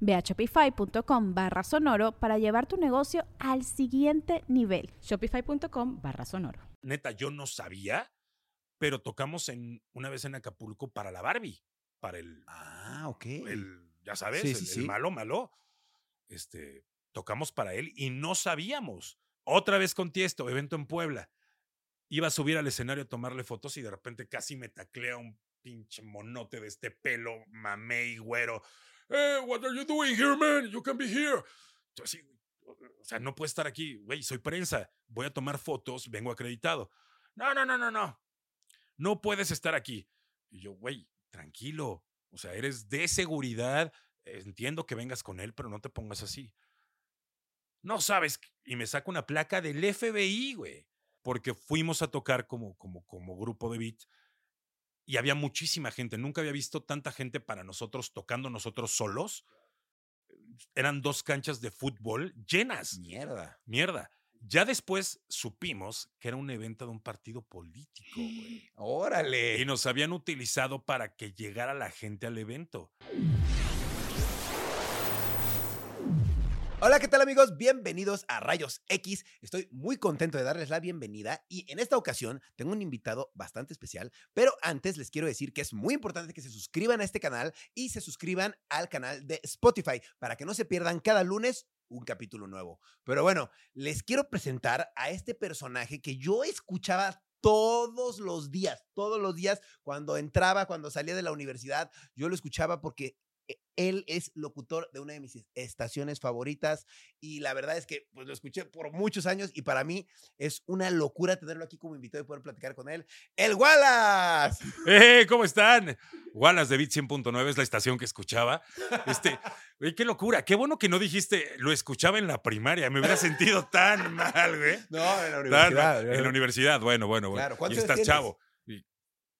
Ve a shopify.com barra sonoro para llevar tu negocio al siguiente nivel. Shopify.com barra sonoro. Neta, yo no sabía, pero tocamos en una vez en Acapulco para la Barbie, para el, Ah, ok. el ya sabes, Sí, el, sí, el malo, malo. Este, tocamos para él y no sabíamos. Otra vez con Tiesto, evento en Puebla. Iba a subir al escenario a tomarle fotos y de repente casi me taclea un pinche monote de este pelo mamey güero. Hey, what are you doing here, man? You can be here. Yo así, o sea, no puedo estar aquí, güey, soy prensa, voy a tomar fotos, vengo acreditado. No, no, no, no, no. No puedes estar aquí. Y yo, güey, tranquilo. O sea, eres de seguridad. Entiendo que vengas con él, pero no te pongas así. No sabes. Y me saca una placa del FBI, güey. Porque fuimos a tocar como, como, como grupo de beat. Y había muchísima gente. Nunca había visto tanta gente para nosotros tocando nosotros solos. Eran dos canchas de fútbol llenas. Mierda. Mierda. Ya después supimos que era un evento de un partido político, güey. Órale. Y nos habían utilizado para que llegara la gente al evento. Hola, ¿qué tal amigos? Bienvenidos a Rayos X. Estoy muy contento de darles la bienvenida y en esta ocasión tengo un invitado bastante especial, pero antes les quiero decir que es muy importante que se suscriban a este canal y se suscriban al canal de Spotify para que no se pierdan cada lunes un capítulo nuevo. Pero bueno, les quiero presentar a este personaje que yo escuchaba todos los días, todos los días cuando entraba, cuando salía de la universidad, yo lo escuchaba porque él es locutor de una de mis es- estaciones favoritas y la verdad es que pues lo escuché por muchos años y para mí es una locura tenerlo aquí como invitado y poder platicar con él. ¡El Wallace! ¡Eh! ¿Cómo están? Wallace de Bit 100.9 es la estación que escuchaba. Este, qué locura. Qué bueno que no dijiste, lo escuchaba en la primaria. Me hubiera sentido tan mal, güey. No, en la universidad. En la universidad, bueno, bueno, bueno. Claro, y ¿cuántos estás tienes? chavo.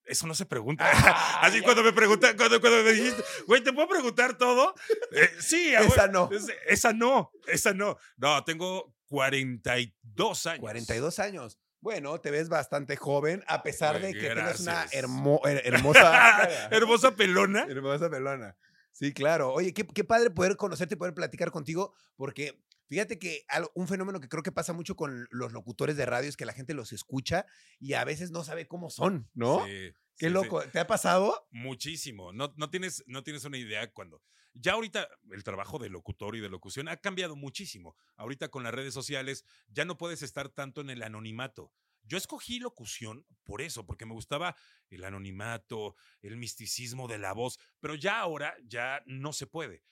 Eso no se pregunta. Ah, Así ya. cuando me preguntan, cuando, cuando me dijiste, güey, ¿te puedo preguntar todo? Eh, sí, Esa no. es- Esa no, esa no. No, tengo 42 años. 42 años. Bueno, te ves bastante joven, a pesar de que tengas una gracias. hermo- her- hermosa. Hermosa pelona. Hermosa pelona. Sí, claro. Oye, qué, qué padre poder conocerte y poder platicar contigo, porque fíjate que un fenómeno que creo que pasa mucho con los locutores de radio es que la gente los escucha y a veces no sabe cómo son, ¿no? Sí, Qué sí, sí. loco. ¿Te ha pasado? Muchísimo. No, no, tienes, no tienes una idea cuando. Ya ahorita el trabajo de locutor y de locución ha cambiado muchísimo. Ahorita con las redes sociales ya no puedes estar tanto en el anonimato. Yo escogí locución por eso, porque me gustaba el anonimato, el misticismo de la voz, pero ya ahora ya no se puede.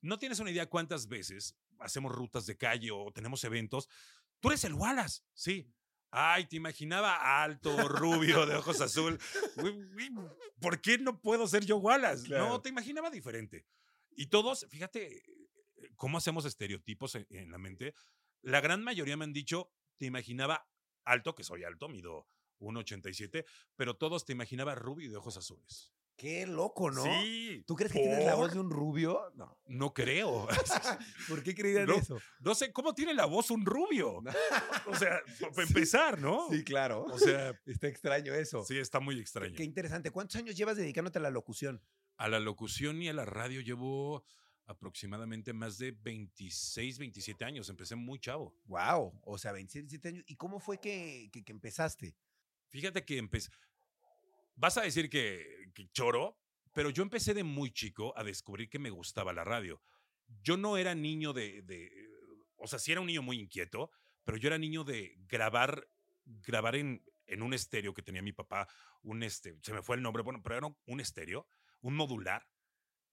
No tienes una idea cuántas veces hacemos rutas de calle o tenemos eventos. Tú eres el Wallace, sí. Ay, te imaginaba alto, rubio, de ojos azul. ¿Por qué no puedo ser yo Wallace? Claro. No, te imaginaba diferente. Y todos, fíjate cómo hacemos estereotipos en, en la mente. La gran mayoría me han dicho, te imaginaba alto, que soy alto, mido 1,87, pero todos te imaginaba rubio y de ojos azules. Qué loco, ¿no? Sí. ¿Tú crees que tienes la voz ¿por? de un rubio? No. No creo. ¿Por qué creían No. eso? No sé, ¿cómo tiene la voz un rubio? O sea, para empezar, ¿no? Sí, claro. O sea, Está extraño eso. sí, está muy extraño. Qué interesante. ¿Cuántos años llevas dedicándote a la locución? A la locución y a la radio llevo aproximadamente más de 26, 27 años. Empecé muy chavo. Wow. O sea, 27 años. ¿Y cómo fue que, que- que empezaste? Fíjate que empecé. Vas a decir que, choro, pero yo empecé de muy chico a descubrir que me gustaba la radio. Yo no era niño de, de- o sea, sí era un niño muy inquieto, pero yo era niño de grabar, grabar en, en un estéreo que tenía mi papá, un este, se me fue el nombre, bueno, pero era un estéreo, un modular,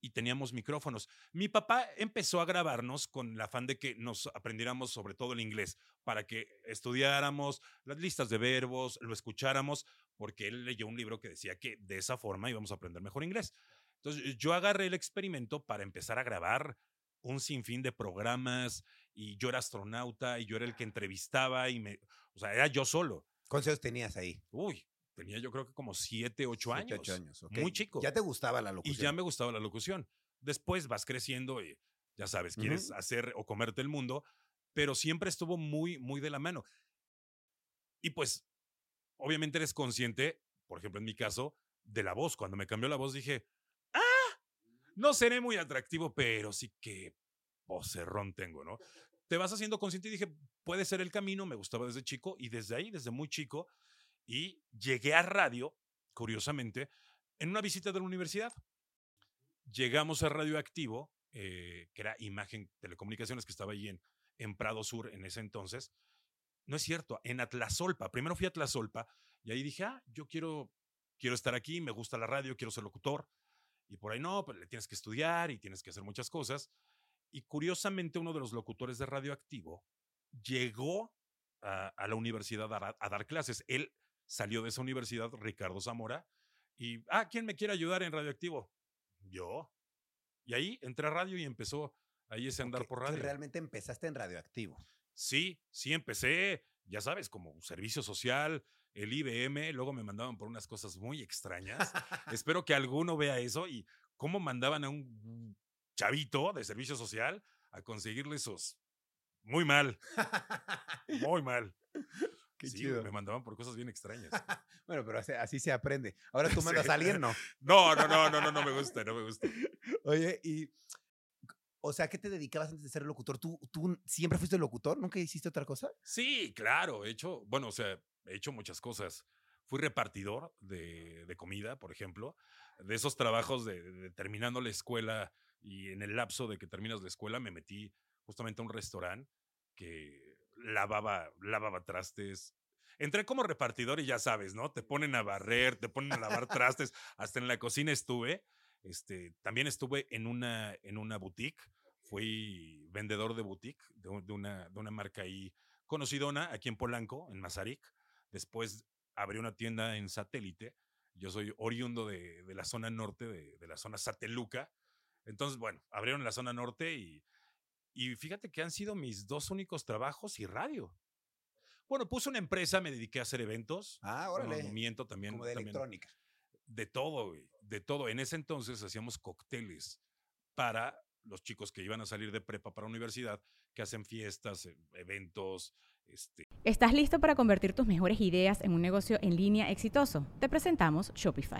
y teníamos micrófonos. Mi papá empezó a grabarnos con el afán de que nos aprendiéramos sobre todo el inglés, para que estudiáramos las listas de verbos, lo escucháramos, porque él leyó un libro que decía que de esa forma íbamos a aprender mejor inglés. Entonces yo agarré el experimento para empezar a grabar un sinfín de programas y yo era astronauta y yo era el que entrevistaba y me, o sea, era yo solo. ¿Cuántos años tenías ahí? Uy, tenía yo creo que como siete, ocho años. Siete, ocho años, ok. Muy chico. Ya te gustaba la locución. Y ya me gustaba la locución. Después vas creciendo y ya sabes, quieres Ujú. hacer o comerte el mundo, pero siempre estuvo muy, muy de la mano. Y pues, obviamente eres consciente, por ejemplo, en mi caso, de la voz. Cuando me cambió la voz dije, ah, no seré muy atractivo, pero sí que vocerrón tengo, ¿no? Te vas haciendo consciente y dije, puede ser el camino, me gustaba desde chico y desde ahí, desde muy chico, y llegué a radio, curiosamente, en una visita de la universidad. Llegamos a Radioactivo, eh, que era Imagen Telecomunicaciones, que estaba ahí en, en Prado Sur en ese entonces. No es cierto, en Atlazolpa. Primero fui a Atlazolpa y ahí dije, ah, yo quiero, quiero estar aquí, me gusta la radio, quiero ser locutor. Y por ahí no, pues le tienes que estudiar y tienes que hacer muchas cosas. Y curiosamente, uno de los locutores de Radioactivo llegó a, a la universidad a, dar clases. Él salió de esa universidad, Ricardo Zamora, y, ah, ¿quién me quiere ayudar en Radioactivo? Yo. Y ahí entré a radio y empezó ahí ese andar por radio. realmente empezaste en radioactivo. Sí, sí empecé, ya sabes, como servicio social, el IBM, luego me mandaban por unas cosas muy extrañas. Espero que alguno vea eso y cómo mandaban a un chavito de servicio social a conseguirle esos. Muy mal, muy mal. Qué sí, chido. me mandaban por cosas bien extrañas. Bueno, pero así, así se aprende. Ahora tú mandas a alguien, ¿no? No, no, no, no, no, no me gusta, no me gusta. Oye, y. O sea, ¿qué te dedicabas antes de ser locutor? ¿Tú, ¿Tú siempre fuiste locutor? ¿Nunca hiciste otra cosa? Sí, claro, he hecho, bueno, o sea, he hecho muchas cosas. Fui repartidor de, de comida, por ejemplo, de esos trabajos de, de terminando la escuela y en el lapso de que terminas la escuela me metí justamente a un restaurante que lavaba, lavaba trastes. Entré como repartidor y ya sabes, ¿no? Te ponen a barrer, te ponen a lavar trastes, hasta en la cocina estuve. Este, también estuve en una, en una boutique, fui vendedor de boutique de, un- de una, de una marca ahí conocidona aquí en Polanco, en Mazarik. Después abrí una tienda en satélite. Yo soy oriundo de, de la zona norte, de, de la zona sateluca. Entonces, bueno, abrieron la zona norte y, y fíjate que han sido mis dos únicos trabajos y radio. Bueno, puse una empresa, me dediqué a hacer eventos. Ah, órale. no miento también. Como de también electrónica. de todo, güey, de todo. En ese entonces hacíamos cócteles para los chicos que iban a salir de prepa para universidad, que hacen fiestas, eh, eventos, este, ¿Estás listo para convertir tus mejores ideas en un negocio en línea exitoso? Te presentamos Shopify.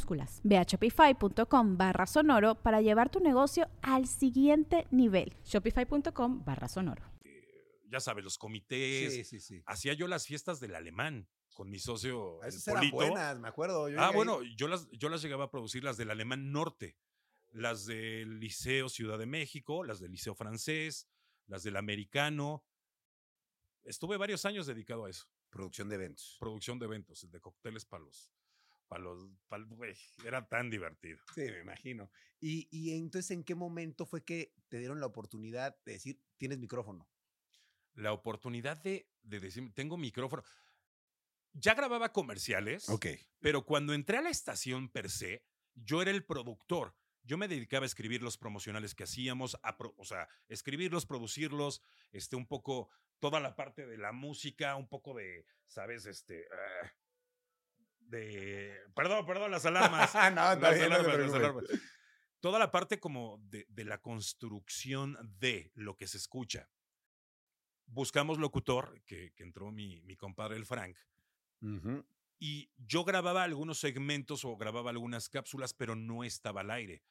Ve a shopify.com barra sonoro para llevar tu negocio al siguiente nivel. Shopify.com barra sonoro. ya sabes, los comités. Sí, sí, sí. Hacía yo las fiestas del alemán con mi socio, el Esas eran Polito. buenas, me acuerdo. yo Ah, ahí. bueno, yo las, yo las llegaba a producir, las del alemán norte, las del Liceo Ciudad de México, las del Liceo francés, las del americano. Estuve varios años dedicado a eso. Producción de eventos. producción de eventos, de cócteles para los, para los, para güey, era tan divertido. Sí, me imagino. Y, y entonces, ¿en qué momento fue que te dieron la oportunidad de decir, tienes micrófono? La oportunidad de, de decir, tengo micrófono. Ya grababa comerciales, pero cuando entré a la estación per se, yo era el productor. Yo me dedicaba a escribir los promocionales que hacíamos, a pro- o sea, escribirlos, producirlos, este, un poco toda la parte de la música, un poco de, ¿sabes? Este. ah, de. Perdón, perdón, las alarmas. no, Las bien, no te alarmas, las preocupes. alarmas. Toda la parte como de, de la construcción de lo que se escucha. Buscamos locutor, que, que entró mi, mi compadre el Frank, y yo grababa algunos segmentos o grababa algunas cápsulas, pero no estaba al aire.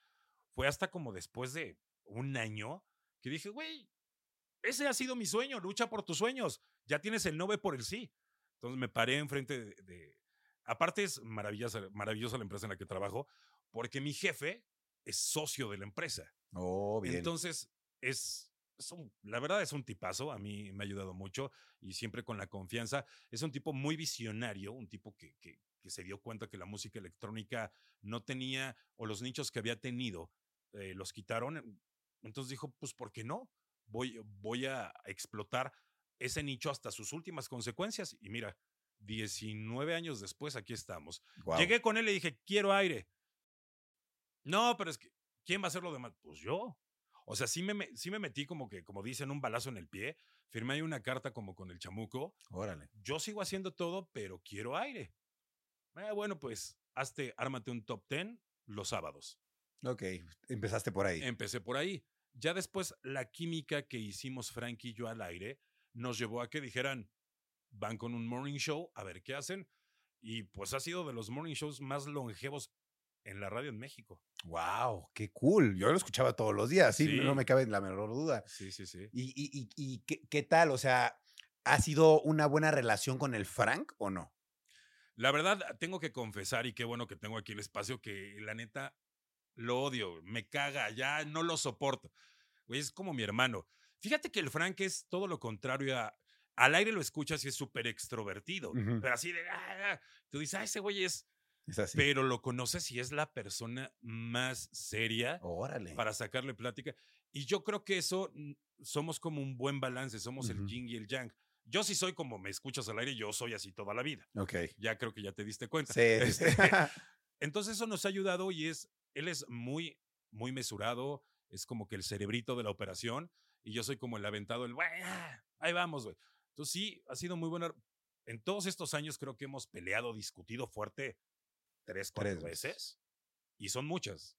Fue hasta como después de un año que dije, güey, ese ha sido mi sueño, lucha por tus sueños, ya tienes el no ve por el sí. Entonces me paré enfrente de... de- Aparte es maravillosa, maravillosa la empresa en la que trabajo, porque mi jefe es socio de la empresa. Oh, bien. Entonces, es, es un- la verdad es un tipazo, a mí me ha ayudado mucho y siempre con la confianza. Es un tipo muy visionario, un tipo que, que- que se dio cuenta que la música electrónica no tenía, o los nichos que había tenido, eh, los quitaron. Entonces dijo, pues, ¿por qué no? Voy, voy a explotar ese nicho hasta sus últimas consecuencias. Y mira, 19 años después, aquí estamos. Llegué con él y dije, quiero aire. No, pero es que, ¿quién va a hacer lo demás? Pues yo. O sea, sí me, me- sí me metí como que, como dicen, un balazo en el pie. Firmé ahí una carta como con el chamuco. Órale. Yo sigo haciendo todo, pero quiero aire. Eh, bueno, pues, hazte, ármate un top 10 los sábados. Ok, empezaste por ahí. Empecé por ahí. Ya después, la química que hicimos Frank y yo al aire nos llevó a que dijeran, van con un morning show, a ver qué hacen. Y pues ha sido de los morning shows más longevos en la radio en México. Wow, qué cool. Yo lo escuchaba todos los días, sí, Sí. no me cabe la menor duda. Sí, sí, sí. ¿Y, y, y, y qué, qué tal? O sea, ¿ha sido una buena relación con el Frank o no? La verdad, tengo que confesar, y qué bueno que tengo aquí el espacio, que la neta lo odio, me caga, ya no lo soporto. Güey, es como mi hermano. Fíjate que el Frank es todo lo contrario a. Al aire lo escuchas y es súper extrovertido, pero así de. "Ah, ah", tú dices, ah, ese güey es. Es así. Pero lo conoces y es la persona más seria Órale. para sacarle plática. Y yo creo que eso mm, somos como un buen balance, somos el yin y el yang. Yo sí soy como me escuchas al aire, yo soy así toda la vida. Ok. Ya creo que ya te diste cuenta. Sí. Este, entonces eso nos ha ayudado y es, él es muy, muy mesurado, es como que el cerebrito de la operación y yo soy como el aventado, el, "Güey, ah, ahí vamos, güey. Entonces sí, ha sido muy buena. En todos estos años creo que hemos peleado, discutido fuerte tres, cuatro Tres veces. veces y son muchas.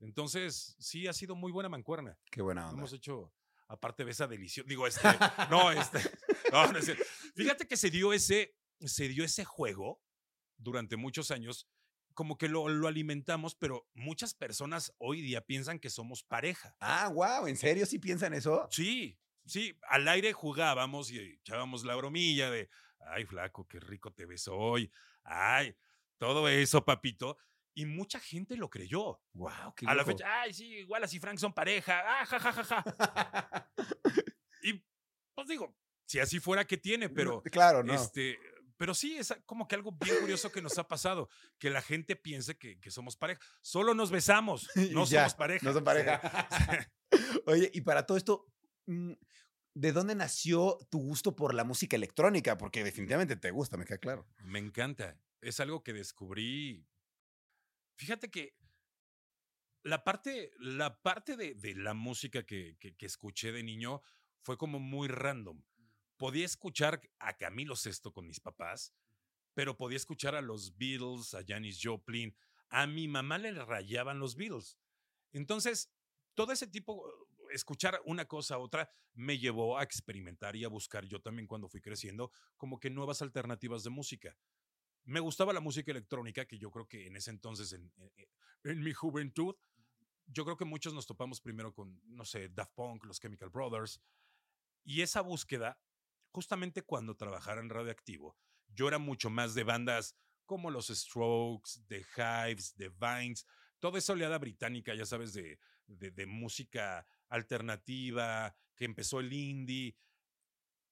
Entonces sí ha sido muy buena mancuerna. Qué buena onda. Hemos hecho, aparte de esa deliciosa, digo, este, no, este, no, no es cierto. Fíjate que se dio ese, se dio ese juego durante muchos años, como que lo, lo alimentamos, pero muchas personas hoy día piensan que somos pareja. Ah, wow, ¿en serio sí piensan eso? Sí, sí, al aire jugábamos y echábamos la bromilla de, ay, flaco, qué rico te ves hoy, ay, todo eso, papito. Y mucha gente lo creyó. Wow, qué A la fecha, ay, sí, igual así Frank son pareja, ah, ja, ja, ja, ja. Y pues digo, si así fuera, ¿qué tiene? Pero, claro, no. este, pero sí, es como que algo bien curioso que nos ha pasado, que la gente piense que, que somos pareja. Solo nos besamos, Y no ya, somos pareja. No son pareja. Oye, y para todo esto, ¿de dónde nació tu gusto por la música electrónica? Porque definitivamente te gusta, me queda claro. Me encanta. Es algo que descubrí. Fíjate que la parte, la parte de, la música que, que- que escuché de niño fue como muy random. Podía escuchar a Camilo Sesto con mis papás, pero podía escuchar a los Beatles, a Janis Joplin. A mi mamá le rayaban los Beatles. Entonces, todo ese tipo, escuchar una cosa a otra, me llevó a experimentar y a buscar yo también cuando fui creciendo, como que nuevas alternativas de música. Me gustaba la música electrónica, que yo creo que en ese entonces, en, en- en mi juventud, yo creo que muchos nos topamos primero con, no sé, Daft Punk, los Chemical Brothers. Y esa búsqueda, justamente cuando trabajara en Radioactivo, yo era mucho más de bandas como los Strokes, The Hives, The Vines, toda esa oleada británica, ya sabes, de, de, de música alternativa, que empezó el indie.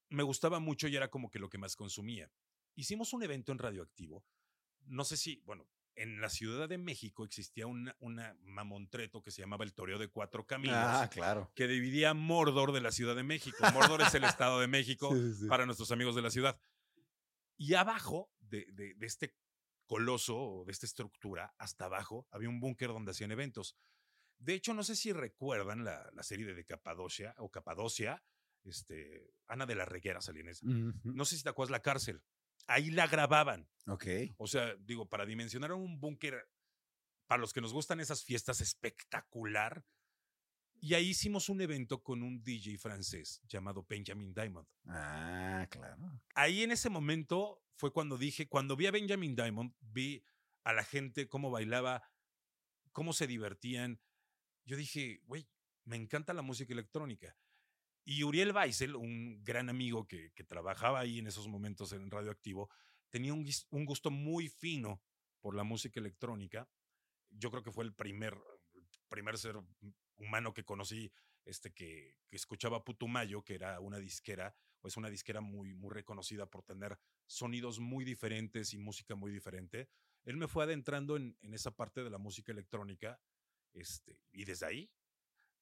Me gustaba mucho y era como que lo que más consumía. Hicimos un evento en Radioactivo. No sé si, bueno, en la Ciudad de México existía una, una mamontreto que se llamaba el Toreo de Cuatro Caminos Ah, claro. que dividía Mordor de la Ciudad de México. Mordor es el Estado de México Sí, sí, sí. para nuestros amigos de la ciudad. Y abajo de, de- de este coloso de esta estructura, hasta abajo, había un búnker donde hacían eventos. De hecho, no sé si recuerdan la, la serie de, Capadocia o Capadocia, este, Ana de la Reguera salía en esa. No sé si te acuerdas la cárcel. Ahí la grababan. Ok. O sea, digo, para dimensionar un búnker, para los que nos gustan esas fiestas espectacular. Y ahí hicimos un evento con un DJ francés llamado Benjamin Diamond. Ah, claro. Ahí en ese momento fue cuando dije, cuando vi a Benjamin Diamond, vi a la gente cómo bailaba, cómo se divertían. Yo dije, güey, me encanta la música electrónica. Y Uriel Weissel, un gran amigo que, trabajaba ahí en esos momentos en Radioactivo, tenía un, gusto muy fino por la música electrónica. Yo creo que fue el primer, primer ser humano que conocí este, que, escuchaba Putumayo, que era una disquera, o es una disquera muy, muy reconocida por tener sonidos muy diferentes y música muy diferente. Él me fue adentrando en, en esa parte de la música electrónica, este, y desde ahí,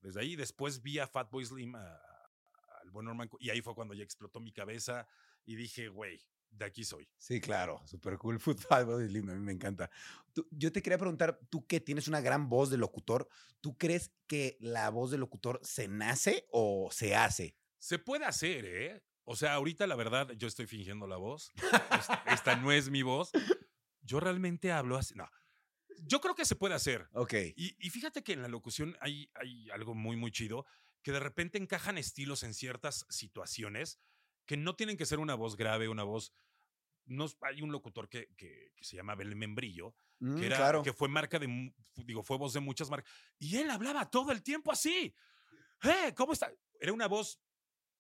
desde ahí después vi a Fatboy Slim, al buen Norman, y ahí fue cuando ya explotó mi cabeza y dije, güey, de aquí soy. Sí, claro, super cool. Fight es lindo, a mí me encanta. Tú- yo te quería preguntar, tú que tienes una gran voz de locutor, ¿tú crees que la voz de locutor se nace o se hace? Se puede hacer, ¿eh? O sea, ahorita la verdad, yo estoy fingiendo la voz. Esta, esta no es mi voz. Yo realmente hablo así. No. Yo creo que se puede hacer. Ok. Y, y fíjate que en la locución hay, hay algo muy, muy chido, que de repente encajan estilos en ciertas situaciones que no tienen que ser una voz grave, una voz... No, hay un locutor que, que, que se llama Belén Membrillo, Mm, que, era, claro. que fue marca de, digo, fue voz de muchas marcas. Y él hablaba todo el tiempo así. ¡Eh! ¿Cómo está? Era una voz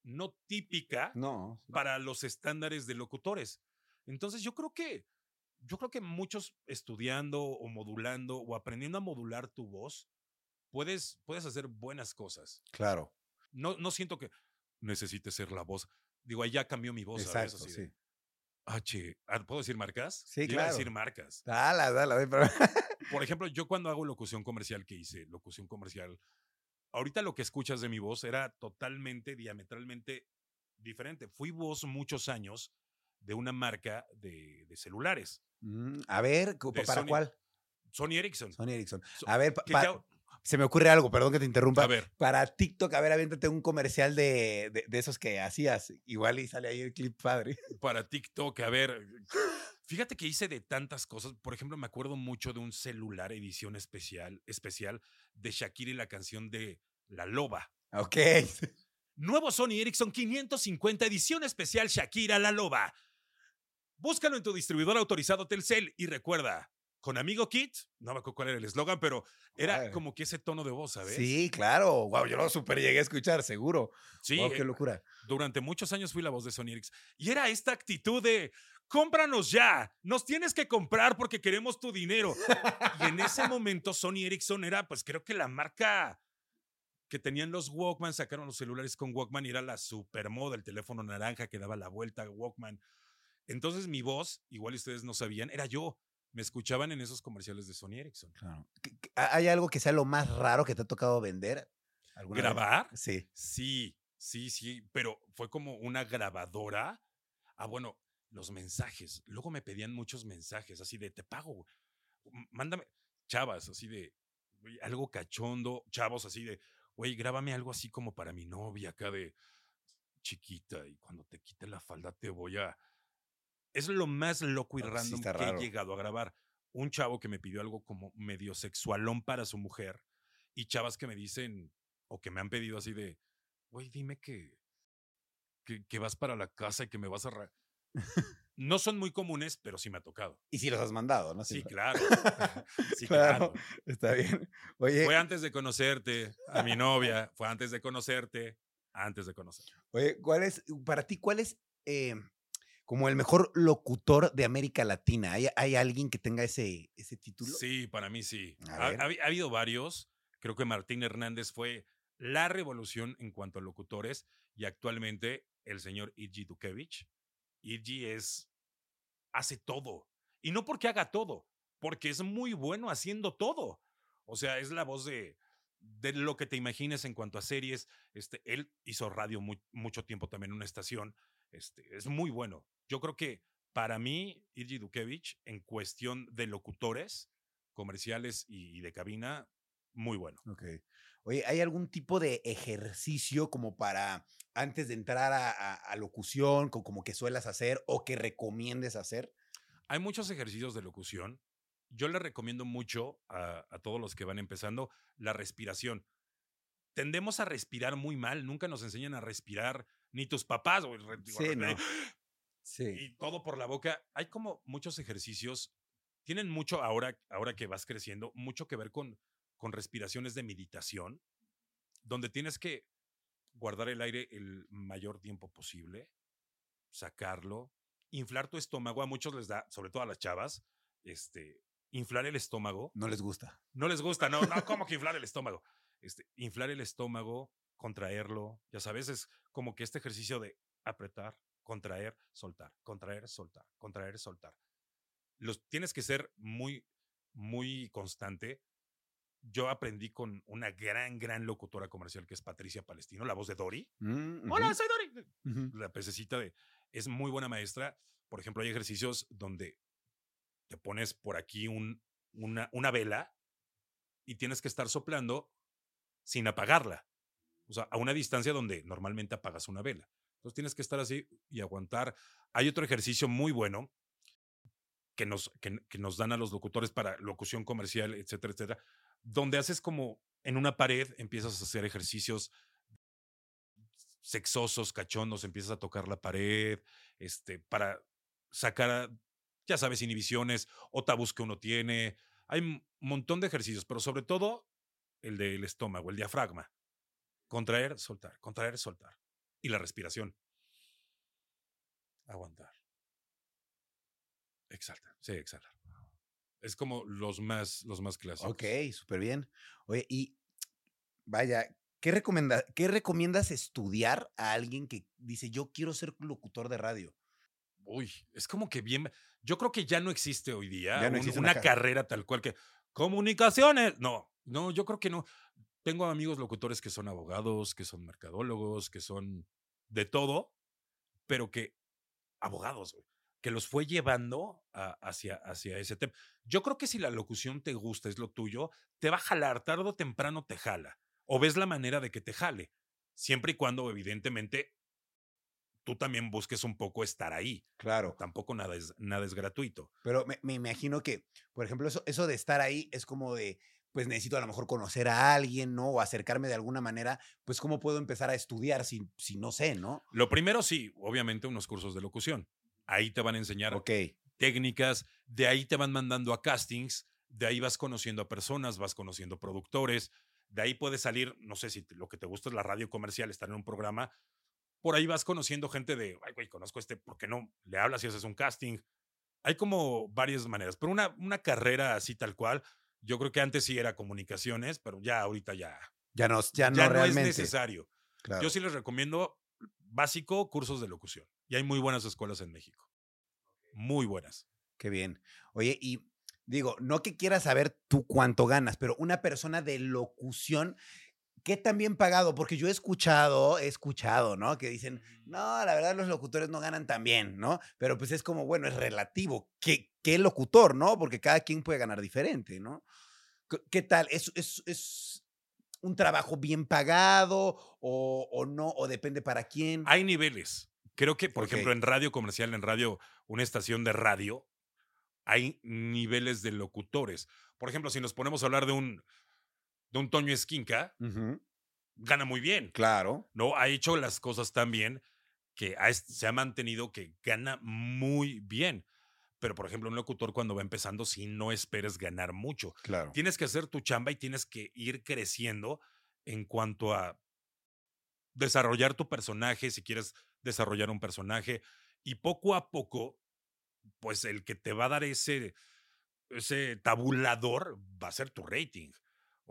no típica No. para los estándares de locutores. Entonces yo creo que, yo creo que muchos estudiando o modulando o aprendiendo a modular tu voz, puedes, puedes hacer buenas cosas. Claro. No, no siento que necesite ser la voz. Digo, ahí ya cambió mi voz. ¿sabes? Exacto, Así de, sí. H, ah, ¿puedo decir marcas? Sí, a claro. decir marcas. Dale, dale, a ver, pero- Por ejemplo, yo cuando hago locución comercial, que hice locución comercial, ahorita lo que escuchas de mi voz era totalmente, diametralmente diferente. Fui voz muchos años de una marca de, de celulares, Mm, a ver, ¿cu- De ¿para Sony. cuál? Sony Ericsson. Sony Ericsson. So- A ver, pa- se me ocurre algo, perdón que te interrumpa. a ver, Para TikTok, a ver, aviéntate un comercial de, de, de esos que hacías. Igual y sale ahí el clip padre. para TikTok, a ver. Fíjate que hice de tantas cosas. Por ejemplo, me acuerdo mucho de un celular edición especial, especial de Shakira y la canción de La Loba. Ok. Nuevo Sony Ericsson 550 edición especial Shakira La Loba. Búscalo en tu distribuidor autorizado Telcel y recuerda, con Amigo Kit, no me acuerdo cuál era el eslogan, pero era Ay. como que ese tono de voz, ¿sabes? Sí, claro. Wow, yo lo super llegué a escuchar, seguro. Sí, Wow, qué eh, locura. durante muchos años fui la voz de Sony Ericsson. Y era esta actitud de, cómpranos ya, nos tienes que comprar porque queremos tu dinero. y en ese momento Sony Ericsson era, pues creo que la marca que tenían los Walkman, sacaron los celulares con Walkman y era la supermoda, el teléfono naranja que daba la vuelta Walkman. Entonces mi voz, igual ustedes no sabían, era yo. Me escuchaban en esos comerciales de Sony Ericsson. Claro. ¿Qué- qué- ¿Hay algo que sea lo más raro que te ha tocado vender? ¿Grabar? Sí. Sí, sí, sí, pero fue como una grabadora. Ah, bueno, los mensajes. Luego me pedían muchos mensajes, así de, te pago, mándame, chavas, así de, algo cachondo, chavos, así de, güey, grábame algo así como para mi novia acá de chiquita y cuando te quite la falda te voy a... Es lo más loco y Ah, sí random que raro. he llegado a grabar. Un chavo que me pidió algo como medio sexualón para su mujer y chavas que me dicen o que me han pedido así de, güey, dime que, que, que vas para la casa y que me vas a... ra-". No son muy comunes, pero sí me ha tocado. Y sí los has mandado, ¿no? Sí, claro. Sí, Claro. claro. Está bien. Oye, Fue antes de conocerte a mi novia, fue antes de conocerte, antes de conocer. oye, ¿cuál es, para ti, cuál es eh, como el mejor locutor de América Latina? ¿Hay, hay alguien que tenga ese, ese título? Sí, para mí sí. Ha, habido varios. Creo que Martín Hernández fue la revolución en cuanto a locutores y actualmente el señor Igi Dukevich. Igi es hace todo y no porque haga todo, porque es muy bueno haciendo todo. O sea, es la voz de de lo que te imagines en cuanto a series. Este, él hizo radio mu- mucho tiempo también en una estación. Este, es muy bueno. Yo creo que para mí, Irgi Dukevich, en cuestión de locutores comerciales y, y de cabina, muy bueno. Ok. Oye, ¿hay algún tipo de ejercicio como para antes de entrar a, a- a locución, co- como que suelas hacer o que recomiendes hacer? Hay muchos ejercicios de locución. Yo les recomiendo mucho a, a todos los que van empezando la respiración. Tendemos a respirar muy mal, nunca nos enseñan a respirar, ni tus papás, güey, Sí, no. Sí. y todo por la boca. Hay como muchos ejercicios, tienen mucho ahora, ahora que vas creciendo, mucho que ver con, con respiraciones de meditación, donde tienes que guardar el aire el mayor tiempo posible, sacarlo, inflar tu estómago. A muchos les da, sobre todo a las chavas, este, inflar el estómago. No les gusta. No les gusta, no, no, ¿cómo que inflar el estómago? Este, inflar el estómago, contraerlo, ya sabes, es como que este ejercicio de apretar, contraer, soltar, contraer, soltar, contraer, soltar. Los tienes que ser muy, muy constante. Yo aprendí con una gran, gran locutora comercial que es Patricia Palestino, la voz de Dory. Mm, Hola, soy Dory. ujú. La pececita de. Es muy buena maestra. Por ejemplo, hay ejercicios donde te pones por aquí un, una, una vela y tienes que estar soplando sin apagarla. O sea, a una distancia donde normalmente apagas una vela. Entonces tienes que estar así y aguantar. Hay otro ejercicio muy bueno que nos, que, nos dan a los locutores para locución comercial, etcétera, etcétera, donde haces como en una pared, empiezas a hacer ejercicios sexosos, cachondos, empiezas a tocar la pared, este, para sacar, ya sabes, inhibiciones o tabús que uno tiene. Hay un montón de ejercicios, pero sobre todo el del estómago, el diafragma. Contraer, soltar, contraer, soltar. Y la respiración. Aguantar. Exhaltar. Sí, exhalar. Es como los más, los más clásicos. Ok, súper bien. Oye, y vaya, ¿qué, recomenda ¿qué recomiendas estudiar a alguien que dice, yo quiero ser locutor de radio? Uy, es como que bien. Yo creo que ya no existe hoy día no un- existe una una ca- carrera tal cual que. Comunicaciones. No, no, yo creo que no. Tengo amigos locutores que son abogados, que son mercadólogos, que son de todo, pero que abogados, güey, que los fue llevando a- hacia, hacia ese tema. Yo creo que si la locución te gusta, es lo tuyo, te va a jalar, tarde o temprano te jala. O ves la manera de que te jale. Siempre y cuando, evidentemente, tú también busques un poco estar ahí. Claro. Tampoco nada es, nada es gratuito. Pero me, me imagino que, por ejemplo, eso, eso de estar ahí es como de, pues necesito a lo mejor conocer a alguien, ¿no? O acercarme de alguna manera, pues cómo puedo empezar a estudiar si, si no sé, ¿no? Lo primero, sí, obviamente unos cursos de locución. Ahí te van a enseñar técnicas, de ahí te van mandando a castings, de ahí vas conociendo a personas, vas conociendo productores, de ahí puedes salir, no sé si lo que te gusta es la radio comercial, estar en un programa, por ahí vas conociendo gente de, ay, güey, conozco a este, ¿por qué no? Le hablas y haces un casting. Hay como varias maneras, pero una, una carrera así tal cual, yo creo que antes sí era comunicaciones, pero ya ahorita ya, ya no, ya no ya no es necesario. Claro. Yo sí les recomiendo básico cursos de locución. Y hay muy buenas escuelas en México. Muy buenas. Qué bien. Oye, y digo, no que quieras saber tú cuánto ganas, pero una persona de locución, ¿qué tan bien pagado? Porque yo he escuchado, he escuchado, ¿no? Que dicen, no, la verdad los locutores no ganan tan bien, ¿no? Pero pues es como, bueno, es relativo. ¿Qué, qué locutor, no? Porque cada quien puede ganar diferente, ¿no? ¿Qué- ¿Qué tal? ¿Es, es, es un trabajo bien pagado o, o no? ¿O depende para quién? Hay niveles. Creo que, por ejemplo, en radio comercial, en radio, una estación de radio, hay niveles de locutores. Por ejemplo, si nos ponemos a hablar de un, de un Toño Esquinca, gana muy bien. Claro. ¿no? Ha hecho las cosas tan bien que ha se ha mantenido que gana muy bien. Pero, por ejemplo, un locutor cuando va empezando, sí no esperes ganar mucho. Claro. Tienes que hacer tu chamba y tienes que ir creciendo en cuanto a desarrollar tu personaje, si quieres desarrollar un personaje. Y poco a poco, pues el que te va a dar ese, ese tabulador va a ser tu rating.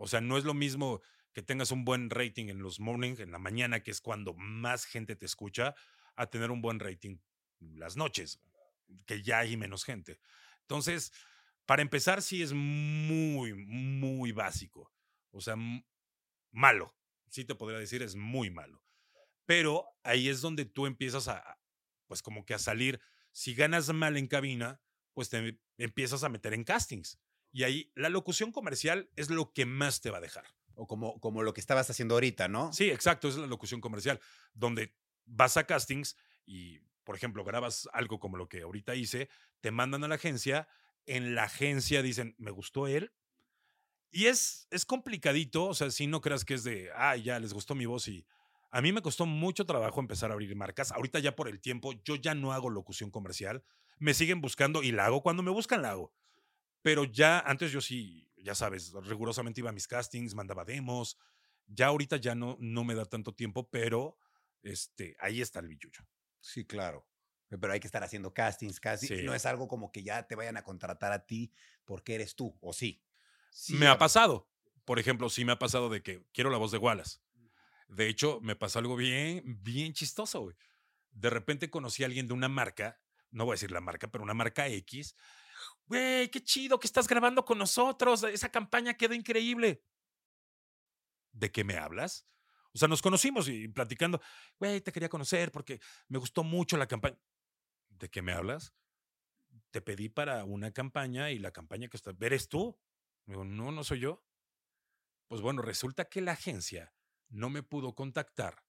O sea, no es lo mismo que tengas un buen rating en los morning, en la mañana, que es cuando más gente te escucha, a tener un buen rating las noches, que ya hay menos gente. Entonces, para empezar, sí es muy, muy básico. O sea, malo. Sí te podría decir, es muy malo. Pero ahí es donde tú empiezas a, pues como que a salir. Si ganas mal en cabina, pues te empiezas a meter en castings. Y ahí la locución comercial es lo que más te va a dejar. O como, como lo que estabas haciendo ahorita, ¿no? Sí, exacto, es la locución comercial, donde vas a castings y, por ejemplo, grabas algo como lo que ahorita hice, te mandan a la agencia, en la agencia dicen, me gustó él. Y es, es complicadito, o sea, si no creas que es de, ah, ya les gustó mi voz y a mí me costó mucho trabajo empezar a abrir marcas. Ahorita ya por el tiempo, yo ya no hago locución comercial. Me siguen buscando y la hago. Cuando me buscan, la hago. Pero ya antes yo sí, ya sabes, rigurosamente iba a mis castings, mandaba demos. Ya ahorita ya no, no me da tanto tiempo, pero este, ahí está el billuyo. Sí, claro. Pero hay que estar haciendo castings, castings. Sí. No es algo como que ya te vayan a contratar a ti porque eres tú, ¿o sí? Sí, me ha pasado. Por ejemplo, sí me ha pasado de que quiero la voz de Wallace. De hecho, me pasó algo bien, bien chistoso, güey. De repente conocí a alguien de una marca, no voy a decir la marca, pero una marca X. Güey, qué chido que estás grabando con nosotros. Esa campaña quedó increíble. ¿De qué me hablas? O sea, nos conocimos y platicando, güey, te quería conocer porque me gustó mucho la campaña. ¿De qué me hablas? Te pedí para una campaña y la campaña que está, ¿eres tú? Digo, no, no soy yo. Pues bueno, resulta que la agencia no me pudo contactar,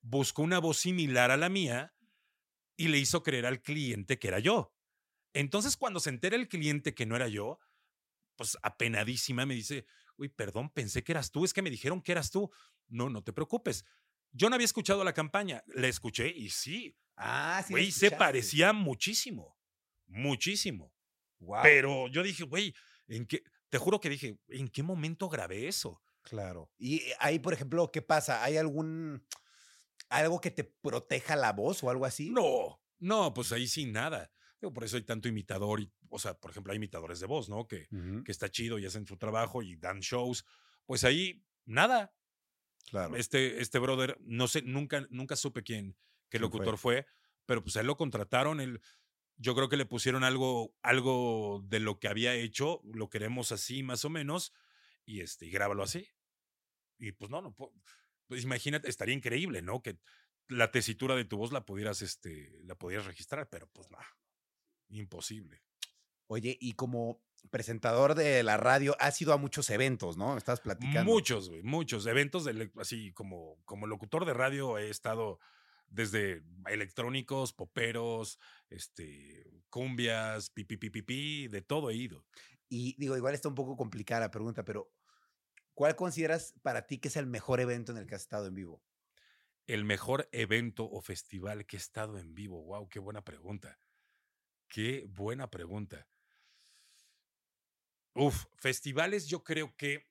buscó una voz similar a la mía y le hizo creer al cliente que era yo. Entonces, cuando se entera el cliente que no era yo, pues apenadísima me dice, uy, perdón, pensé que eras tú, es que me dijeron que eras tú. No, no te preocupes. Yo no había escuchado la campaña, la escuché y sí, Ah, sí. güey, se parecía muchísimo, muchísimo. Guau, Pero yo dije, güey, ¿en qué? Te juro que dije, ¿en qué momento grabé eso? Claro. Y eh, ahí, por ejemplo, ¿qué pasa? ¿Hay algún. algo que te proteja la voz o algo así? No, no, pues ahí sí nada. Digo, por eso hay tanto imitador, y, o sea, por ejemplo, hay imitadores de voz, ¿no? Que, Ujú, que está chido y hacen su trabajo y dan shows. Pues ahí, nada. Claro. Este, este brother, no sé, nunca, nunca supe quién, qué ¿Quién fue? locutor fue? pero pues a él lo contrataron, él, yo creo que le pusieron algo, algo de lo que había hecho, lo queremos así más o menos, y este, y grábalo así. Y pues no, no, pu- pues imagínate, estaría increíble, ¿no? Que la tesitura de tu voz la pudieras, este, la pudieras registrar, pero pues no, imposible. Oye, y como presentador de la radio, has ido a muchos eventos, ¿no? Estabas platicando. Muchos, güey, muchos eventos de, así como, como locutor de radio he estado desde electrónicos, poperos, este, cumbias, pipi, pipi, pipi, de todo he ido. Y digo, igual está un poco complicada la pregunta, pero ¿cuál consideras para ti que es el mejor evento en el que has estado en vivo? El mejor evento o festival que he estado en vivo. Wow, qué buena pregunta. Qué buena pregunta. Uf, festivales yo creo que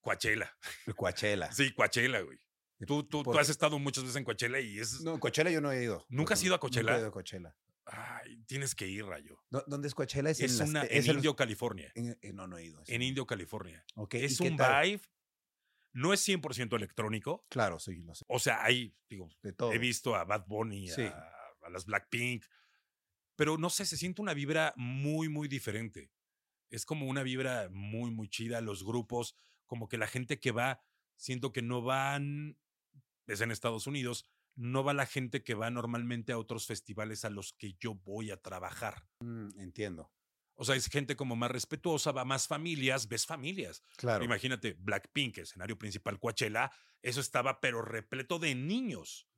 Coachella. El Coachella. Sí, Coachella, güey. Tú, tú, ¿Por tú has estado muchas veces en Coachella y es... No, Coachella yo no he ido. ¿Nunca has ido a Nunca Coachella? he ido a Coachella. Ay, tienes que ir, Rayo. ¿Dó- ¿Dónde es Coachella? Es, Es, en, una, es Indio, California. en- en- no, no he ido. En. Indio, California. Ok, ¿y Es un vibe. No es 100% electrónico. Claro, sí, lo sé. O sea, hay, digo, De todo. he visto a Bad Bunny, Sí. a, a las Blackpink. Pero no sé, se siente una vibra muy, muy diferente. Es como una vibra muy, muy chida. Los grupos, como que la gente que va, siento que no van, es en Estados Unidos, no va la gente que va normalmente a otros festivales a los que yo voy a trabajar. Mm, entiendo. O sea, es gente como más respetuosa, va más familias, ves familias. Claro. Imagínate, Blackpink, escenario principal, Coachella, eso estaba pero repleto de niños.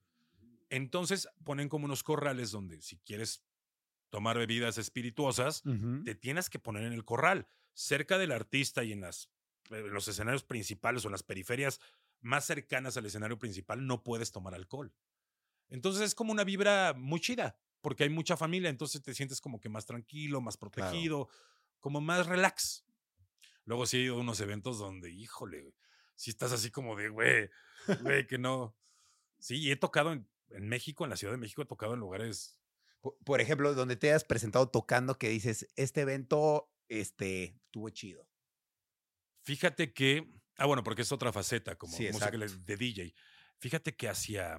Entonces ponen como unos corrales donde si quieres tomar bebidas espirituosas, Ujú. te tienes que poner en el corral, cerca del artista y en, las, en los escenarios principales o en las periferias más cercanas al escenario principal, no puedes tomar alcohol. Entonces es como una vibra muy chida, porque hay mucha familia, entonces te sientes como que más tranquilo, más protegido, como más relax. Luego sí he ido a unos eventos donde, híjole, si estás así como de, güey, güey, que no. Sí, y he tocado en, en México, en la Ciudad de México, he tocado en lugares Por, ejemplo, donde te has presentado tocando que dices, este evento, este, estuvo chido. Fíjate que, ah, bueno, porque es otra faceta como Sí, música de DJ. Fíjate que hacia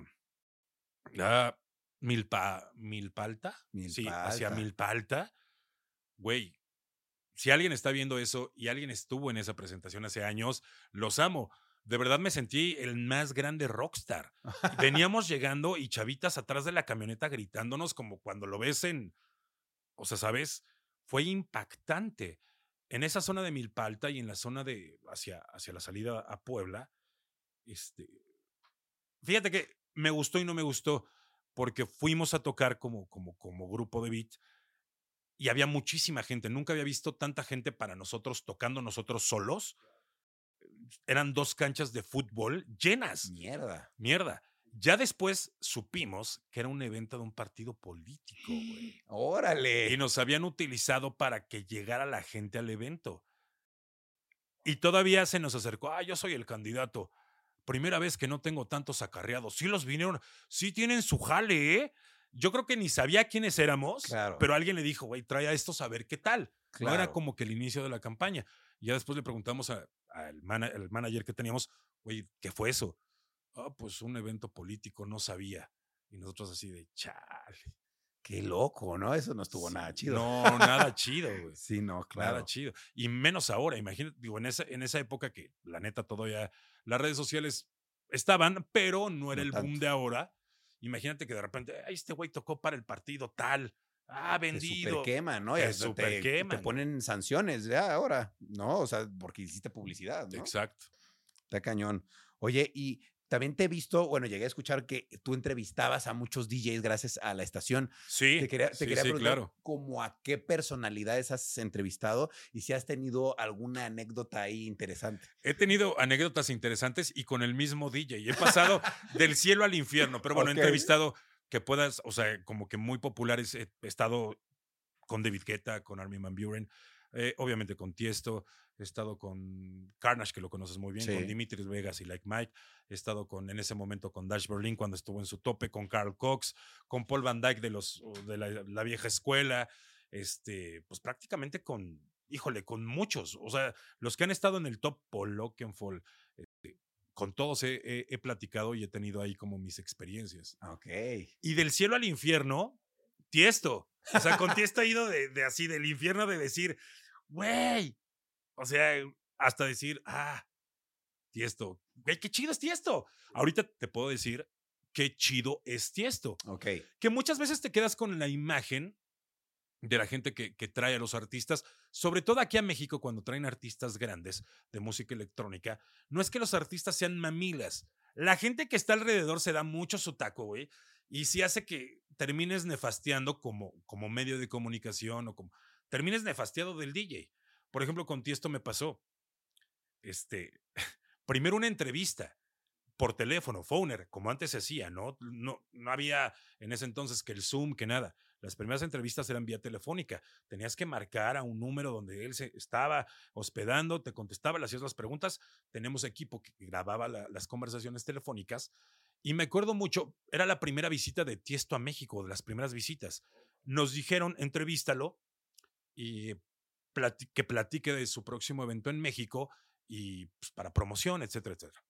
ah, Milpa, Milpalta, sí, hacia. Milpalta, güey. Si alguien está viendo eso y alguien estuvo en esa presentación hace años, los amo. De verdad me sentí el más grande rockstar. Veníamos llegando y chavitas atrás de la camioneta gritándonos como cuando lo ves en, o sea, ¿sabes? Fue impactante. en esa zona de Milpalta y en la zona de hacia, hacia la salida a Puebla, este, fíjate que me gustó y no me gustó porque fuimos a tocar como, como, como grupo de beat y había muchísima gente. Nunca había visto tanta gente para nosotros tocando nosotros solos. Eran dos canchas de fútbol llenas. Mierda. Mierda. Ya después supimos que era un evento de un partido político, güey. Órale. Y nos habían utilizado para que llegara la gente al evento. Y todavía se nos acercó, ah, yo soy el candidato. Primera vez que no tengo tantos acarreados. Sí los vinieron, sí tienen su jale, ¿eh? Yo creo que ni sabía quiénes éramos, Claro. pero alguien le dijo, güey, trae a estos a ver qué tal. No era como que el inicio de la campaña. Ya después le preguntamos a- al mana- al manager que teníamos, güey, ¿qué fue eso? Ah, pues un evento político, no sabía. Y nosotros así de, chale. Qué loco, ¿no? Eso no estuvo nada chido. No, nada chido, güey. Sí, no, claro. Nada chido. Y menos ahora, imagínate, digo, en esa, en esa época que la neta todavía las redes sociales estaban, pero no era No el boom tanto. de ahora. Imagínate que de repente, "Ay, este güey tocó para el partido tal. Ah, Te vendido. superqueman, ¿no? Te hasta te, te ponen sanciones ya ahora, ¿no? O sea, porque hiciste publicidad, ¿no? Exacto. Está cañón. Oye, y también te he visto, bueno, llegué a escuchar que tú entrevistabas a muchos DJs gracias a la estación. Sí, Te quería, te sí, quería sí, preguntar claro. como a qué personalidades has entrevistado y si has tenido alguna anécdota ahí interesante. He tenido anécdotas interesantes y con el mismo DJ. He pasado del cielo al infierno, pero bueno, Ok. he entrevistado que puedas, o sea, como que muy populares. He estado con David Guetta, con Armin Van Buren, eh, obviamente con Tiesto, he estado con Carnage, que lo conoces muy bien, Sí. con Dimitri Vegas y Like Mike, he estado con, en ese momento con Dash Berlin cuando estuvo en su tope, con Carl Cox, con Paul Van Dyke de, los, de la, la vieja escuela, este, pues prácticamente con, híjole, con muchos, o sea, los que han estado en el top, Paul este, con todos he, he- he platicado y he tenido ahí como mis experiencias. Ok. Y del cielo al infierno, Tiesto. O sea, con Tiesto he ido de, de así, del infierno de decir, güey. O sea, hasta decir, ah, Tiesto. Güey, qué chido es Tiesto. Ahorita te puedo decir qué chido es Tiesto. Ok. Que muchas veces te quedas con la imagen de la gente que, que trae a los artistas, sobre todo aquí a México, cuando traen artistas grandes de música electrónica, no es que los artistas sean mamilas. La gente que está alrededor se da mucho su taco, güey, y sí hace que termines nefasteando como, como medio de comunicación o como termines nefasteado del DJ. Por ejemplo, con Tiesto me pasó. Este, primero una entrevista por teléfono, phoner, como antes se hacía, ¿no? No, no había en ese entonces que el Zoom, que nada. Las primeras entrevistas eran vía telefónica. Tenías que marcar a un número donde él se estaba hospedando, te contestaba, le hacías las preguntas. Tenemos equipo que grababa la- las conversaciones telefónicas. Y me acuerdo mucho, era la primera visita de Tiesto a México, de las primeras visitas. Nos dijeron, entrevístalo y que platique de su próximo evento en México y pues, para promoción, etcétera, etcétera.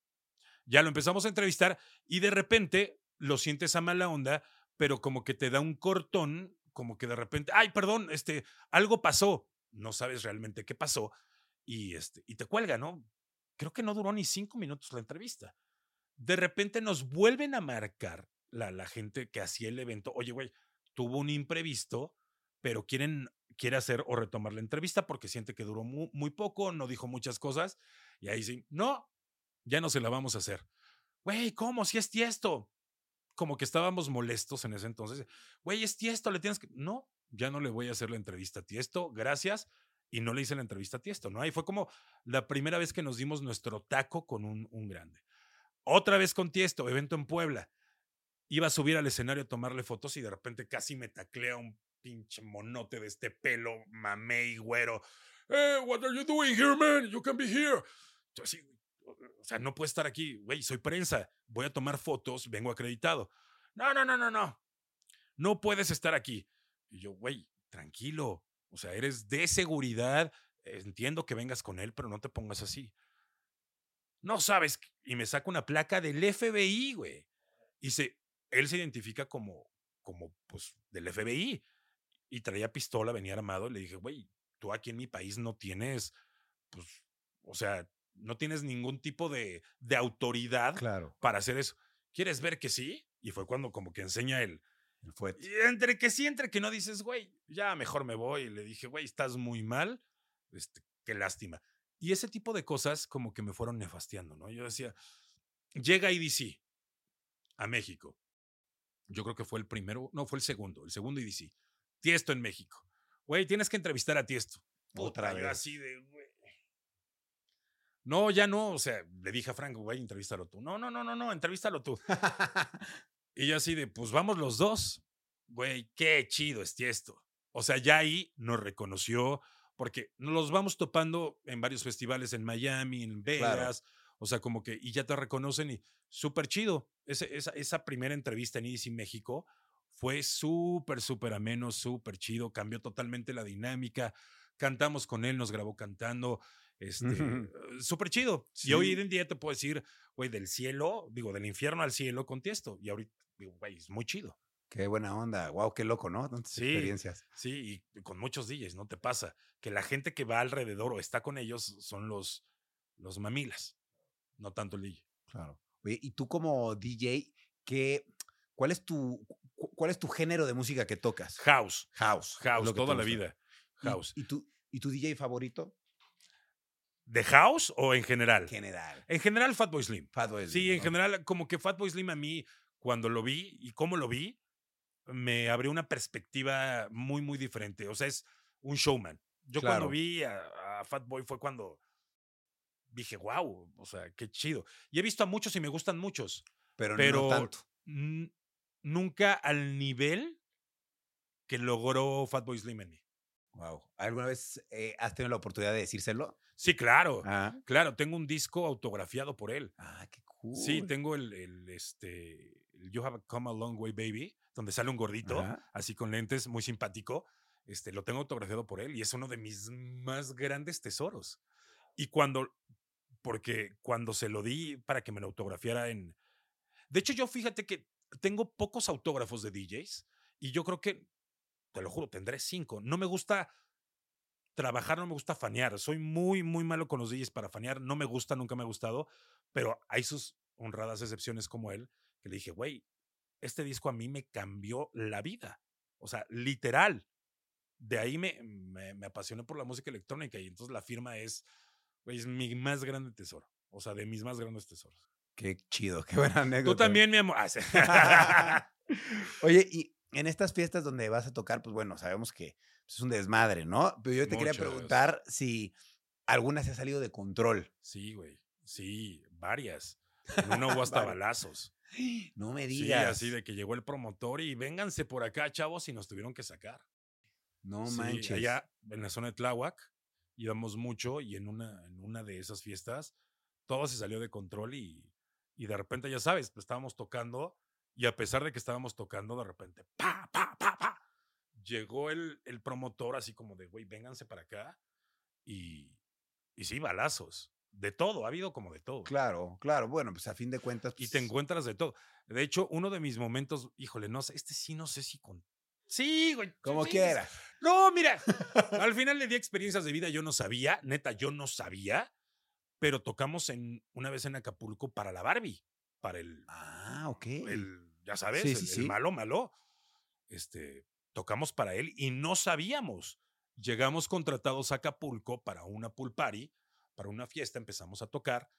Ya lo empezamos a entrevistar y de repente lo sientes a mala onda, pero como que te da un cortón, como que de repente, ay, perdón, este, algo pasó, no sabes realmente qué pasó y, este, y te cuelga, ¿no? Creo que no duró ni cinco minutos la entrevista. De repente nos vuelven a marcar la, la gente que hacía el evento, oye, güey, tuvo un imprevisto, pero quieren, quiere hacer o retomar la entrevista porque siente que duró mu- muy poco, no dijo muchas cosas, y ahí sí, no, ya no se la vamos a hacer. Güey, ¿cómo? Si es tiesto. Como que estábamos molestos en ese entonces. Güey, es tiesto, le tienes que. No, ya no le voy a hacer la entrevista a tiesto, gracias. Y no le hice la entrevista a tiesto, ¿no? Ahí fue como la primera vez que nos dimos nuestro taco con un, un grande. Otra vez con tiesto, evento en Puebla. Iba a subir al escenario a tomarle fotos y de repente casi me taclea un pinche monote de este pelo mamey güero. Hey, what are you doing here, man? You can be here. Yo o sea, no puedo estar aquí, güey, soy prensa, voy a tomar fotos, vengo acreditado. No, no, no, no, no. No puedes estar aquí. Y yo, güey, tranquilo. O sea, eres de seguridad. Entiendo que vengas con él, pero no te pongas así. No sabes. Y me saca una placa del FBI, güey. Y se, él se identifica como, como, pues, del FBI. Y traía pistola, venía armado. Y le dije, güey, tú aquí en mi país no tienes, pues, o sea, no tienes ningún tipo de, de autoridad Claro. para hacer eso. ¿Quieres ver que sí? Y fue cuando como que enseña el... El fuet. y entre que sí, entre que no dices, güey, ya mejor me voy. Y le dije, güey, estás muy mal. Este, qué lástima. Y ese tipo de cosas como que me fueron nefastiando, ¿no? Yo decía, llega IDC a México. Yo creo que fue el primero, no, fue el segundo, el segundo IDC. Tiesto en México. Güey, tienes que entrevistar a Tiesto. Otra yo vez. así de. No, ya no, o sea, le dije a Frank, güey, entrevístalo tú. No, no, no, no, no, entrevístalo tú. Y yo así de, pues vamos los dos. Güey, qué chido es Tiesto. O sea, ya ahí nos reconoció, porque nos los vamos topando en varios festivales en Miami, en Vegas. O sea, como que, y ya te reconocen y súper chido. Ese- esa, esa primera entrevista en EDC México fue súper, súper ameno, súper chido. Cambió totalmente la dinámica. Cantamos con él, nos grabó cantando. Este, súper chido. Y hoy Sí. en día te puedo decir, güey, del cielo, digo, del infierno al cielo con Tiesto. Y ahorita, digo, güey, es muy chido. Qué buena onda. Wow, qué loco, ¿no? Tantas Sí. experiencias. Sí, y con muchos DJs, ¿no te pasa? Que la gente que va alrededor o está con ellos son los, los mamilas, no tanto el DJ. Claro. Oye, y tú como DJ, ¿qué, cuál, es tu, cu- ¿cuál es tu género de música que tocas? House, House. house, lo que te toda la vida. ¿Y- House. ¿Y, tu, ¿Y tu DJ favorito? ¿De house o en general? General. En general, Fatboy Slim. Fatboy Sí, Slim, en ¿no? general, como que Fatboy Slim a mí, cuando lo vi y cómo lo vi, me abrió una perspectiva muy, muy diferente. O sea, es un showman. Yo Claro. cuando vi a, a Fatboy fue cuando dije, wow, o sea, qué chido. Y he visto a muchos y me gustan muchos. Pero, pero no tanto. nunca al nivel que logró Fatboy Slim en mí. Wow. ¿Alguna vez eh, has tenido la oportunidad de decírselo? Sí, claro. Ah, Claro, tengo un disco autografiado por él. ah qué cool. Sí, tengo el, el, este, el You Have Come a Long Way Baby, donde sale un gordito, Ajá. así con lentes, muy simpático. Este, lo tengo autografiado por él y es uno de mis más grandes tesoros. Y cuando, porque cuando se lo di para que me lo autografiara en... De hecho, yo fíjate que tengo pocos autógrafos de DJs y yo creo que, te lo juro, tendré cinco. No me gusta trabajar, no me gusta fanear. Soy muy, muy malo con los DJs para fanear. No me gusta, nunca me ha gustado, pero hay sus honradas excepciones como él, que le dije, güey, este disco a mí me cambió la vida. O sea, literal. De ahí me, me, me apasioné por la música electrónica y entonces la firma es, güey, es mi más grande tesoro. O sea, de mis más grandes tesoros. Qué chido, qué buena anécdota. Tú también, mi amor. Ah. Oye, y en estas fiestas donde vas a tocar, pues bueno, sabemos que es un desmadre, ¿no? Pero yo te quería preguntar si alguna se ha salido de control. Sí, güey. Sí, varias. En una hubo hasta balazos. No me Sí, digas. así de que llegó el promotor y vénganse por acá, chavos, y nos tuvieron que sacar. No Sí, manches. Allá en la zona de Tláhuac íbamos mucho y en una, en una de esas fiestas todo se salió de control y, y de repente, ya sabes, pues estábamos tocando y a pesar de que estábamos tocando, de repente, pa, pa, llegó el, el promotor así como de, güey, vénganse para acá y, y sí, balazos. De todo, ha habido como de todo. Claro, claro. Bueno, pues a fin de cuentas. Y te pues, encuentras de todo. De hecho, uno de mis momentos, híjole, no sé, este sí no sé si con... Sí, güey. Como sí, quiera. No, mira, al final le di experiencias de vida, yo no sabía, neta, yo no sabía, pero tocamos en una vez en Acapulco para la Barbie, para el, Ah, ok. el ya sabes, Sí, el, sí, el sí. malo, malo. Este, tocamos para él y no sabíamos. Llegamos contratados a Acapulco para una pool party, para una fiesta, empezamos a tocar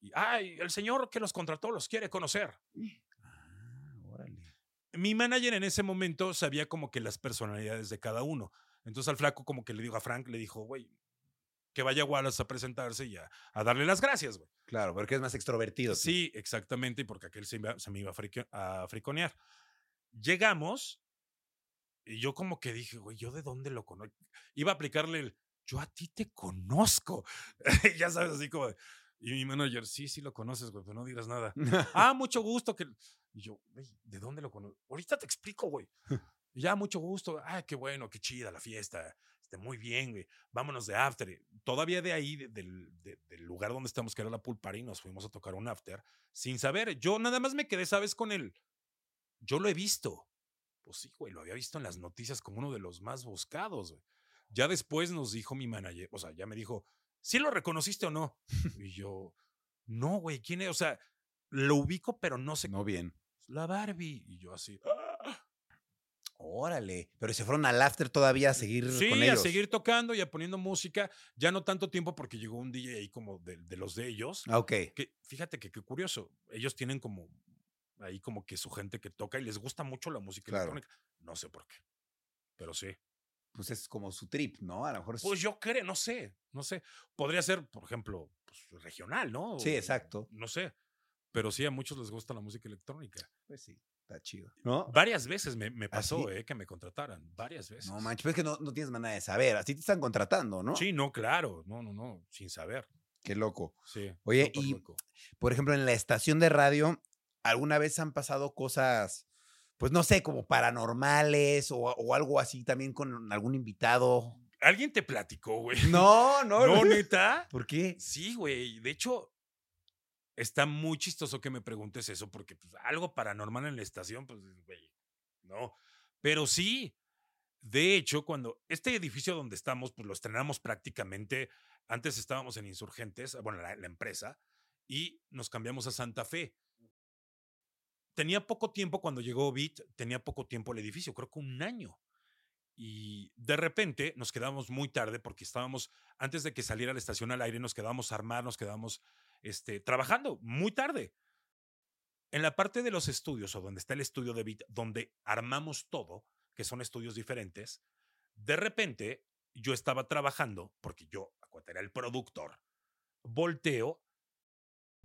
y, ay, el señor que los contrató los quiere conocer. Ah, órale. mi manager en ese momento sabía como que las personalidades de cada uno. Entonces al flaco como que le dijo a Frank, le dijo, güey, que vaya Wallace a presentarse y a, a darle las gracias, güey. Claro, porque es más extrovertido. Sí, exactamente, y porque aquel se, iba- se me iba a friconear. Llegamos y yo como que dije, güey, ¿yo de dónde lo conozco? Iba a aplicarle el, yo a ti te conozco. ya sabes, así como... de- y mi manager, sí, sí lo conoces, güey, pero no digas nada. Ah, mucho gusto. Que... Y yo, güey, ¿de dónde lo conozco? Ahorita te explico, güey. Ya, mucho gusto. Ah, qué bueno, qué chida la fiesta. Este, muy bien, güey. Vámonos de after. Todavía de ahí, de- del, de- del lugar donde estamos, que era la pool party, nos fuimos a tocar un after sin saber. Yo nada más me quedé, ¿sabes? Con él. Yo lo he visto. Pues sí, güey, lo había visto en las noticias como uno de los más buscados, güey. Ya después nos dijo mi manager, o sea, ya me dijo, ¿sí lo reconociste o no? Y yo, no, güey, ¿quién es? O sea, lo ubico, pero no sé No bien. la Barbie. Y yo así. "Ah". Órale. Pero se fueron al after todavía a seguir Sí, con a seguir tocando y a poniendo música. Ya no tanto tiempo porque llegó un DJ ahí como de, de los de ellos. Ah, ok. Que fíjate que qué curioso. Ellos tienen como ahí como que su gente que toca y les gusta mucho la música Claro. electrónica. No sé por qué. Pero sí. Pues es como su trip, ¿no? A lo mejor es- Pues yo creo, no sé, no sé. Podría ser, por ejemplo, pues, regional, ¿no? Sí, exacto. No sé. Pero sí, a muchos les gusta la música electrónica. Pues sí, está chido. ¿No? Varias veces me, me pasó, sí? eh, que me contrataran. Varias veces. No manches, pero es que no, no tienes manera de saber. Así te están contratando, ¿no? Sí, no, claro. No, no, no. Sin saber. Qué loco. Sí. Oye, y- loco. Por ejemplo, en la estación de radio, ¿alguna vez han pasado cosas, pues no sé, como paranormales o, o algo así también con algún invitado? ¿Alguien te platicó, güey? No, no, No, neta. ¿Por qué? Sí, güey. De hecho, está muy chistoso que me preguntes eso, porque pues, algo paranormal en la estación, pues, güey, no. Pero sí, de hecho, cuando este edificio donde estamos, pues lo estrenamos prácticamente, antes estábamos en Insurgentes, bueno, la, la empresa, y nos cambiamos a Santa Fe. Tenía poco tiempo cuando llegó Bit, tenía poco tiempo el edificio, creo que un año. Y de repente nos quedamos muy tarde porque estábamos, antes de que saliera la estación al aire, nos quedábamos a armar, nos quedábamos este, trabajando muy tarde. En la parte de los estudios, o donde está el estudio de Bit, donde armamos todo, que son estudios diferentes, de repente yo estaba trabajando, porque yo, era el productor, volteo,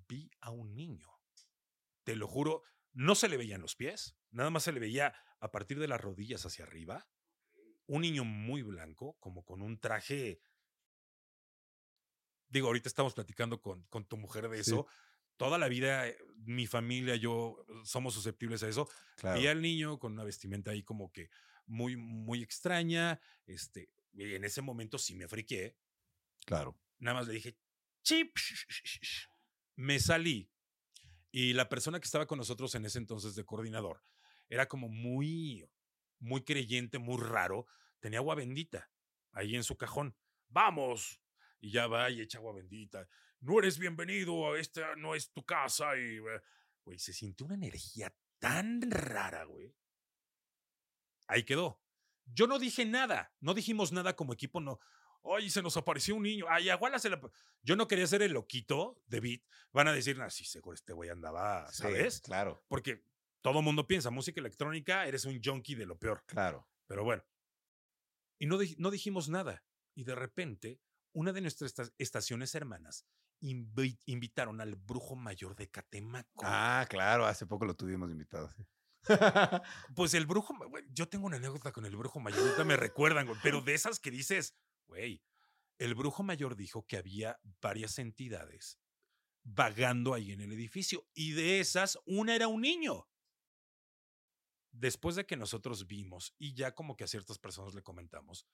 vi a un niño. Te lo juro, no se le veían los pies, nada más se le veía a partir de las rodillas hacia arriba. Un niño muy blanco, como con un traje. Digo, ahorita estamos platicando con, con tu mujer de Sí. eso. Toda la vida, eh, mi familia, yo eh, somos susceptibles a eso. Claro. Vi al niño con una vestimenta ahí como que muy, muy extraña. Este, y en ese momento sí me friqué. Claro. Nada más le dije, chip. Me salí. Y la persona que estaba con nosotros en ese entonces de coordinador era como muy, muy creyente, muy raro. Tenía agua bendita ahí en su cajón. Vamos. Y ya va y echa agua bendita. No eres bienvenido, esta no es tu casa. Y, güey, se sintió una energía tan rara, güey. Ahí quedó. Yo no dije nada, no dijimos nada como equipo, no. Oye, se nos apareció un niño. Ay, aguala se la. Yo no quería ser el loquito de Beat. Van a decir, ah, sí, seguro este güey andaba, Sí, ¿sabes? claro, Porque todo mundo piensa, música electrónica, eres un junkie de lo peor. claro. Pero bueno. Y no, no dijimos nada. Y de repente, una de nuestras esta- estaciones hermanas invi- invitaron al brujo mayor de Catemaco. Ah, claro, hace poco lo tuvimos invitado. sí. Pues el brujo, yo tengo una anécdota con el brujo mayor, ahorita me recuerdan, pero de esas que dices, güey, el brujo mayor dijo que había varias entidades vagando ahí en el edificio y de esas una era un niño. Después de que nosotros vimos y ya como que a ciertas personas le comentamos,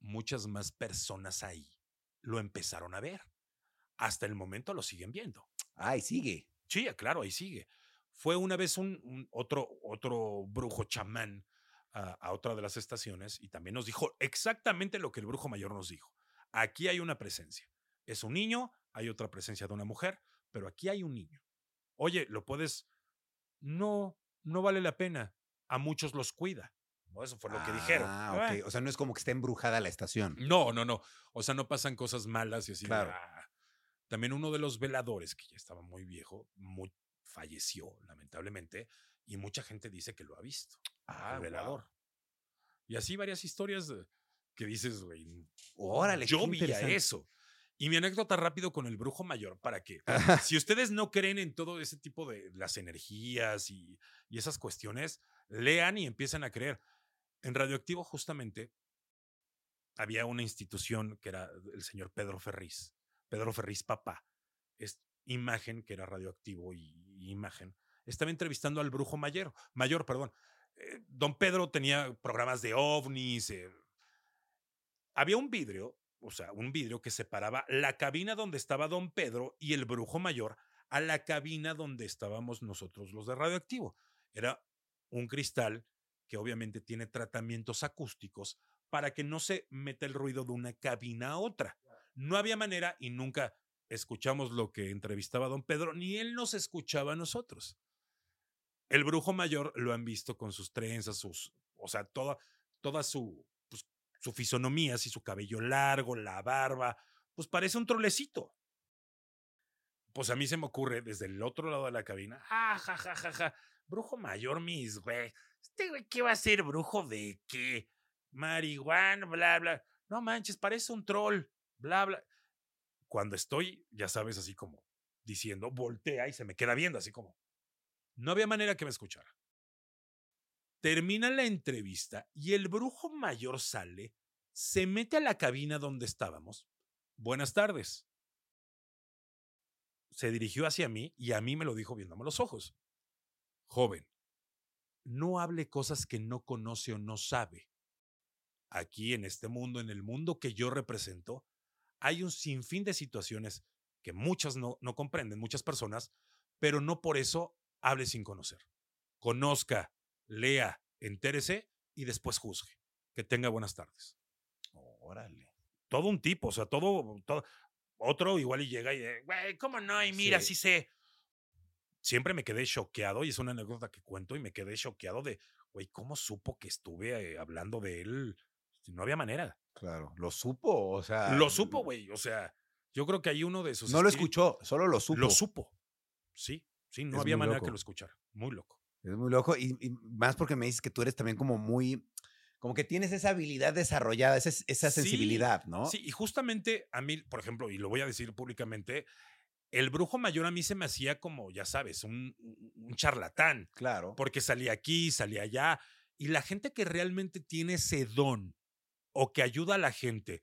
muchas más personas ahí lo empezaron a ver. Hasta el momento lo siguen viendo. Ay, sigue. Sí, claro, ahí sigue. Fue una vez un, un otro, otro brujo chamán a, a otra de las estaciones y también nos dijo exactamente lo que el brujo mayor nos dijo. Aquí hay una presencia. Es un niño, hay otra presencia de una mujer, pero aquí hay un niño. Oye, ¿lo puedes? No, no vale la pena. A muchos los cuida. Eso fue lo que dijeron. Ah. O sea, no es como que esté embrujada la estación. No, no, no. O sea, no pasan cosas malas y así. Claro. "Ah". También uno de los veladores, que ya estaba muy viejo, muy, falleció, lamentablemente, y mucha gente dice que lo ha visto. Ah, al. Y así varias historias de- que dices, güey. Órale, Yo vi eso. Y mi anécdota rápido con el brujo mayor, para que, si ustedes no creen en todo ese tipo de las energías y, y esas cuestiones, lean y empiezan a creer. En Radioactivo, justamente, había una institución que era el señor Pedro Ferriz, Pedro Ferriz papá, es imagen que era radioactivo y, y imagen. Estaba entrevistando al brujo mayor, mayor, perdón. Eh, don Pedro tenía programas de ovnis. eh, había un vidrio, o sea, un vidrio que separaba la cabina donde estaba don Pedro y el brujo mayor a la cabina donde estábamos nosotros los de radioactivo. Era un cristal que obviamente tiene tratamientos acústicos para que no se meta el ruido de una cabina a otra. No había manera y nunca escuchamos lo que entrevistaba don Pedro, ni él nos escuchaba a nosotros. El brujo mayor lo han visto con sus trenzas, sus O sea, toda, toda su, pues, su fisonomía, así su cabello largo, la barba, pues parece un trolecito. Pues a mí se me ocurre desde el otro lado de la cabina, ja, ja, ja, ja, ja, brujo mayor, mis güey. Este güey, ¿qué va a ser brujo de qué? Marihuana, bla, bla. No manches, parece un troll, bla, bla. Cuando estoy, ya sabes, así como diciendo, voltea y se me queda viendo, así como. No había manera que me escuchara. Termina la entrevista y el brujo mayor sale, se mete a la cabina donde estábamos. Buenas tardes. Se dirigió hacia mí y a mí me lo dijo viéndome los ojos. Joven, no hable cosas que no conoce o no sabe. Aquí en este mundo, en el mundo que yo represento, hay un sinfín de situaciones que muchas no, no comprenden, muchas personas, pero no por eso hable sin conocer. Conozca, lea, entérese y después juzgue. Que tenga buenas tardes. Órale. Todo un tipo, o sea, todo, todo otro igual y llega y, güey, ¿cómo no? Y mira, sí. Sí. sé. Siempre me quedé choqueado y es una anécdota que cuento y me quedé choqueado de, güey, ¿cómo supo que estuve eh, hablando de él? No había manera. Claro. ¿Lo supo? O sea. Lo supo, güey. O sea, yo creo que hay uno de sus. No lo escuchó, solo lo supo. Lo supo. Sí, sí, no Es había manera que lo escuchara. Muy loco. Es muy loco y, y más porque me dices que tú eres también como muy, como que tienes esa habilidad desarrollada, esa, esa Sí, sensibilidad, ¿no? Sí, y justamente a mí, por ejemplo, y lo voy a decir públicamente, el brujo mayor a mí se me hacía como, ya sabes, un, un- un charlatán, Claro. porque salía aquí, salía allá, y la gente que realmente tiene ese don o que ayuda a la gente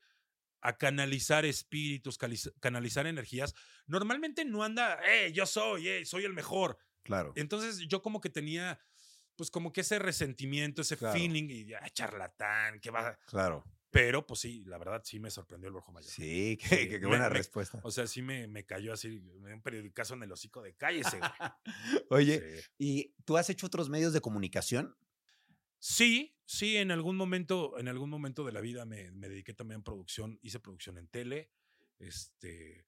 a canalizar espíritus, canalizar energías, normalmente no anda, eh, yo soy, eh, soy el mejor. Claro. Entonces yo como que tenía, pues como que ese resentimiento, ese Claro. feeling, y ah, charlatán, que va. Claro. Pero pues sí, la verdad sí me sorprendió el brujo mayor. Sí, qué, Sí, qué- qué me- buena me- respuesta. O sea, sí me, me cayó así, me dio un periodicazo en el hocico de cállese. güey". Oye, Sí. ¿y tú has hecho otros medios de comunicación? Sí, sí, en algún momento, en algún momento de la vida me, me dediqué también a producción, hice producción en tele, este,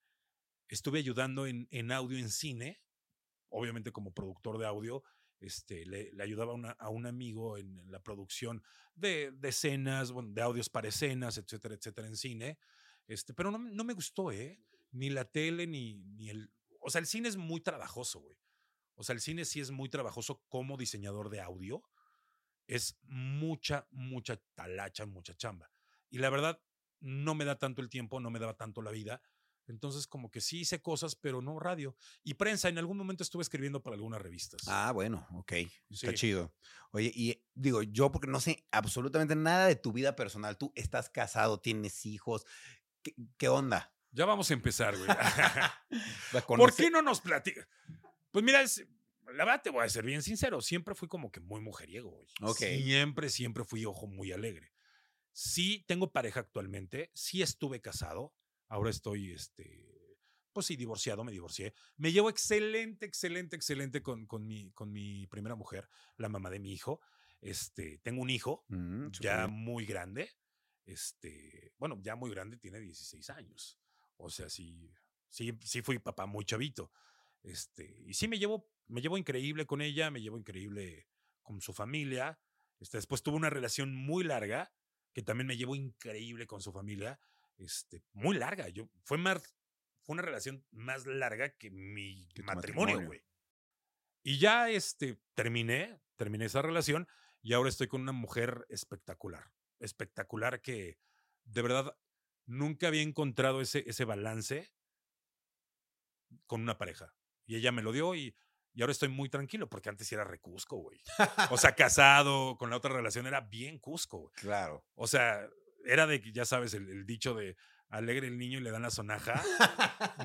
estuve ayudando en, en audio en cine, obviamente como productor de audio, este, le, ayudaba a, un amigo en, en la producción de, de escenas, bueno, de audios para escenas, etcétera, etcétera, en cine, este, pero no, no me gustó, ¿eh? Ni la tele, ni, ni el... O sea, el cine es muy trabajoso, güey. O sea, el cine sí es muy trabajoso como diseñador de audio es mucha, mucha talacha, mucha chamba. Y la verdad, no me da tanto el tiempo, no me daba tanto la vida. Entonces, como que sí hice cosas, pero no radio. Y prensa, en algún momento estuve escribiendo para algunas revistas. Ah, bueno, ok. Está Sí. chido. Oye, y digo, yo porque no sé absolutamente nada de tu vida personal. Tú estás casado, tienes hijos. ¿Qué, qué onda? Ya vamos a empezar, güey. ¿La ¿Por qué no nos platicas? Pues mira, es- la verdad te voy a ser bien sincero. Siempre fui como que muy mujeriego, güey. Ok. Siempre, siempre fui ojo muy alegre. Sí tengo pareja actualmente. Sí estuve casado. Ahora estoy, este, pues sí, divorciado, me divorcié. Me llevo excelente, excelente, excelente con, con, mi, con mi primera mujer, la mamá de mi hijo. Este, tengo un hijo Mm, ya muy grande. Este, bueno, ya muy grande, tiene 16 años. O sea, sí, sí, sí fui papá muy chavito. Este, y sí me llevo, me llevo increíble con ella, me llevo increíble con su familia. Este, después tuve una relación muy larga, que también me llevo increíble con su familia. Este, muy larga. Yo, fue más, fue una relación más larga que mi Que matrimonio, matrimonio. güey. Y ya este, terminé, terminé esa relación y ahora estoy con una mujer espectacular. Espectacular que de verdad nunca había encontrado ese, ese balance con una pareja. Y ella me lo dio y, y ahora estoy muy tranquilo porque antes era recusco, güey. O sea, casado con la otra relación era bien cusco, güey. Claro. O sea, era de que, ya sabes, el, el dicho de alegre el niño y le dan la sonaja.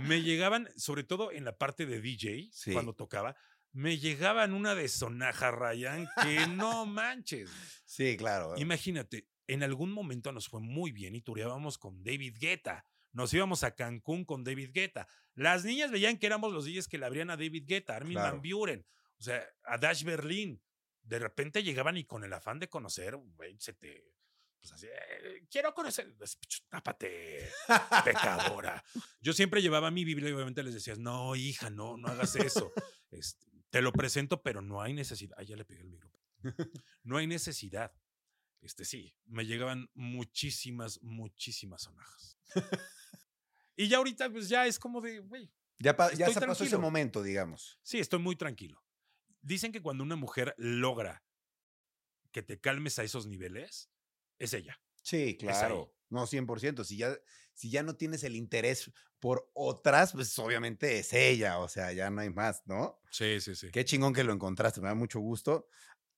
me llegaban, sobre todo en la parte de DJ, Sí. cuando tocaba, me llegaban una de sonaja, Ryan, que no manches. Sí, claro. Imagínate, en algún momento nos fue muy bien y tureábamos con David Guetta. Nos íbamos a Cancún con David Guetta. Las niñas veían que éramos los DJs que le abrían a David Guetta, Armin Claro. Van Buren, o sea, a Dash Berlin. De repente llegaban y con el afán de conocer, se te. Pues así, "Eh, quiero conocer. Tápate, pecadora. Yo siempre llevaba mi Biblia y obviamente les decías, no, hija, no, no hagas eso. Este, te lo presento, pero no hay necesidad. Ah, ya le pegué el micrófono. No hay necesidad. este sí, me llegaban muchísimas, muchísimas sonajas. Y ya ahorita, pues ya es como de, güey, Ya, ya se pasó ese momento, digamos. sí, estoy muy tranquilo. Dicen que cuando una mujer logra que te calmes a esos niveles, es ella. Sí, claro. No, 100%. Si ya, si ya no tienes el interés por otras, pues obviamente es ella. O sea, ya no hay más, ¿no? Sí, sí, sí. Qué chingón que lo encontraste. Me da mucho gusto.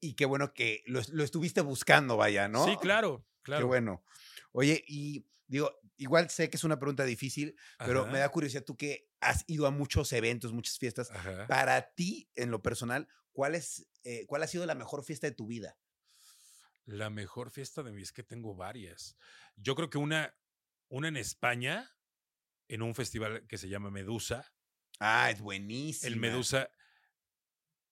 Y qué bueno que lo, lo estuviste buscando, vaya, ¿no? Sí, claro, Qué claro. bueno. Oye, y digo, igual sé que es una pregunta difícil, pero me da curiosidad tú que has ido a muchos eventos, muchas fiestas. ajá. Para ti, en lo personal, ¿cuál, es, eh, ¿cuál ha sido la mejor fiesta de tu vida? La mejor fiesta de mí es que tengo varias. Yo creo que una, una en España, en un festival que se llama Medusa. Ah, es buenísimo. El Medusa,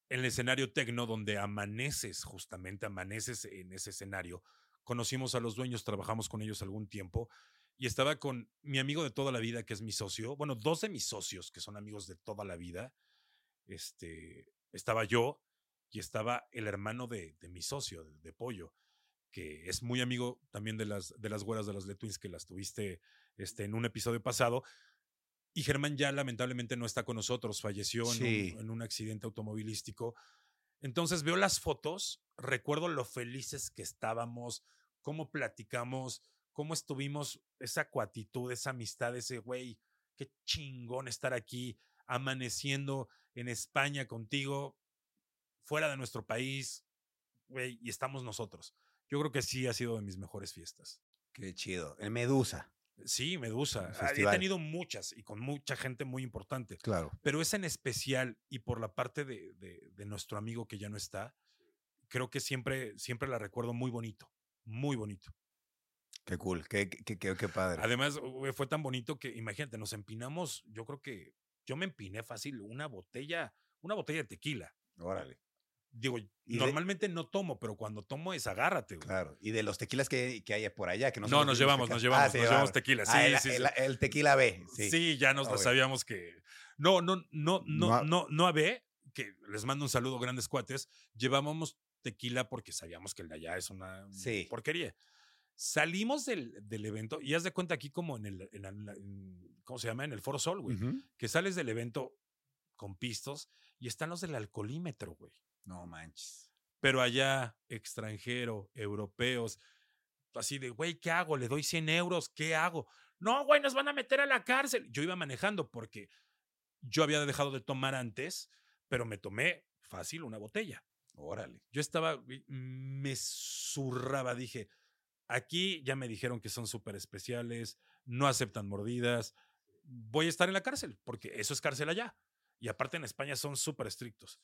en el escenario tecno, donde amaneces, justamente amaneces en ese escenario. Conocimos a los dueños, trabajamos con ellos algún tiempo y estaba con mi amigo de toda la vida, que es mi socio. Bueno, dos de mis socios, que son amigos de toda la vida. Este, estaba yo y estaba el hermano de, de mi socio, de, de Pollo, que es muy amigo también de las, de las güeras de las Le Twins, que las tuviste este, en un episodio pasado. Y Germán ya lamentablemente no está con nosotros, falleció en, un, en un accidente automovilístico. Entonces veo las fotos, recuerdo lo felices que estábamos, cómo platicamos, cómo estuvimos, esa cuatitud, esa amistad, ese güey, qué chingón estar aquí, amaneciendo en España contigo, fuera de nuestro país, güey, y estamos nosotros. Yo creo que sí ha sido de mis mejores fiestas. Qué chido. El Medusa. Sí, Medusa. Ah, He tenido muchas y con mucha gente muy importante. Claro. Pero esa en especial y por la parte de, de- de nuestro amigo que ya no está, creo que siempre, siempre la recuerdo muy bonito, muy bonito. Qué cool. Qué, qué, qué, qué padre. Además, güey, fue tan bonito que, imagínate, nos empinamos, yo creo que yo me empiné fácil una botella, una botella de tequila. Órale. Digo, de- normalmente no tomo, pero cuando tomo es agárrate. güey. Claro. Y de los tequilas que, que hay por allá, que no, No, los nos llevamos, nos llevamos, Ah, nos llevamos tequila. Sí, Ah, el, sí, sí. el- tequila B. Sí. Sí, ya nos Ok. sabíamos que. No, no, no, No no, no a B, que les mando un saludo, grandes cuates. Llevábamos tequila porque sabíamos que el de allá es una Sí. porquería. Salimos del, del evento y haz de cuenta aquí como en el, en en- ¿cómo se llama? En el Foro Sol, güey. Ujú. Que sales del evento con pistos y están los del alcoholímetro, güey. No manches. Pero allá, extranjero, europeos, así de, güey, ¿qué hago? Le doy 100 euros, ¿qué hago? No, güey, nos van a meter a la cárcel. Yo iba manejando porque yo había dejado de tomar antes, pero me tomé fácil una botella. Órale. Yo estaba, me zurraba, dije, aquí ya me dijeron que son súper especiales, no aceptan mordidas, voy a estar en la cárcel, porque eso es cárcel allá. Y aparte en España son súper estrictos.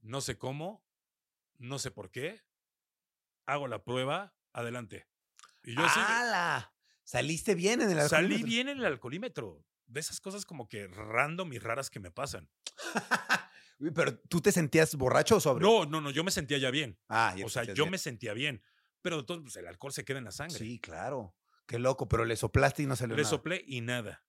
No sé cómo, no sé por qué, hago la prueba, adelante. Y yo ¡Hala! Saliste bien en el salí alcoholímetro. bien en el alcoholímetro. De esas cosas como que random y raras que me pasan. Pero tú te sentías borracho o sobrio? No, no, no, yo me sentía ya bien. Ah, ya O sea, yo bien. me sentía bien. Pero entonces pues, el alcohol se queda en la sangre. Sí, claro. Qué loco, pero le soplaste y no salió Le nada. soplé y nada.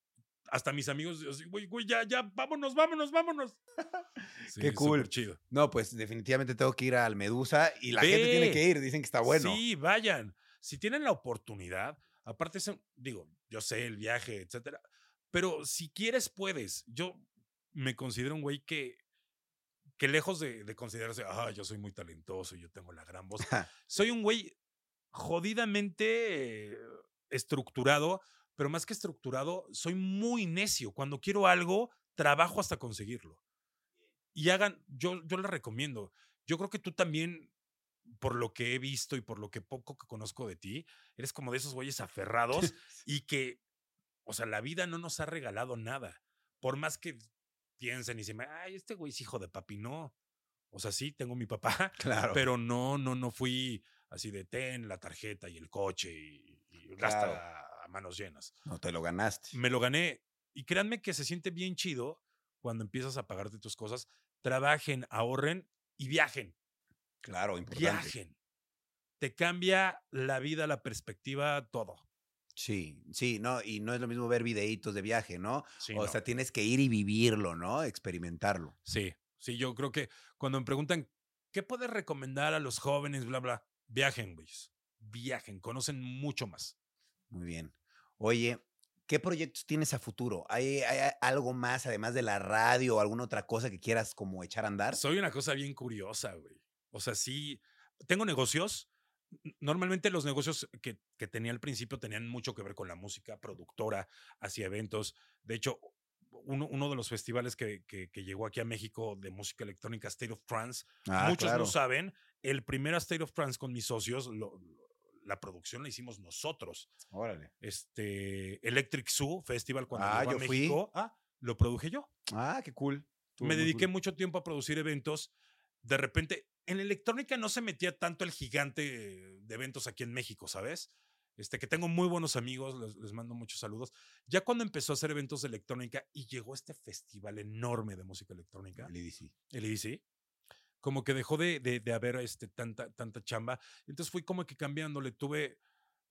Hasta mis amigos, así, güey, güey, ya, ya, vámonos, vámonos, vámonos. Sí, Qué cool. chido. No, pues definitivamente tengo que ir al Medusa y la gente tiene que ir. Dicen que está bueno. Sí, vayan. Si tienen la oportunidad, aparte, digo, yo sé el viaje, etcétera, pero si quieres, puedes. Yo me considero un güey que, que lejos de, de considerarse, ah, yo soy muy talentoso, yo tengo la gran voz, soy un güey jodidamente eh, estructurado, pero más que estructurado, soy muy necio. Cuando quiero algo, trabajo hasta conseguirlo. Y hagan, yo, yo les recomiendo. Yo creo que tú también, por lo que he visto y por lo que poco que conozco de ti, eres como de esos güeyes aferrados y que, o sea, la vida no nos ha regalado nada. Por más que piensen y se me, ay, este güey es hijo de papi, no. O sea, sí, tengo mi papá, Claro. pero no, no, no fui así de ten la tarjeta y el coche y, y gasta Claro. a, manos llenas. No te lo ganaste. Me lo gané. Y créanme que se siente bien chido cuando empiezas a pagarte tus cosas. Trabajen, ahorren y viajen. Claro, importante. Viajen. Te cambia la vida, la perspectiva, todo. Sí, sí, no, y no es lo mismo ver videitos de viaje, ¿no? Sí, o no. sea, tienes que ir y vivirlo, ¿no? Experimentarlo. sí, sí, yo creo que cuando me preguntan, ¿qué puedes recomendar a los jóvenes, bla, bla? Viajen, güey. viajen, conocen mucho más. Muy bien. Oye, ¿qué proyectos tienes a futuro? ¿Hay, hay algo más además de la radio o alguna otra cosa que quieras como echar a andar? Soy una cosa bien curiosa, güey. O sea, sí, tengo negocios. Normalmente los negocios que, que tenía al principio tenían mucho que ver con la música, productora, hacía eventos. De hecho, uno, uno de los festivales que, que- que llegó aquí a México de música electrónica, State of Trance, Ah, muchos claro. no saben, el primer State of Trance con mis socios, lo- la producción la hicimos nosotros. Órale. Este Electric Zoo Festival cuando Ah, llegó a yo fui. México, ah, lo produje yo. Ah, qué cool. Estuvo Me dediqué cool. mucho tiempo a producir eventos. De repente, en electrónica no se metía tanto el gigante de eventos aquí en México, ¿sabes? Este, que tengo muy buenos amigos, les, les mando muchos saludos. Ya cuando empezó a hacer eventos de electrónica y llegó este festival enorme de música electrónica, El EDC. el EDC, como que dejó de, de, de haber este, tanta, tanta chamba. Entonces fui como que cambiándole. Tuve,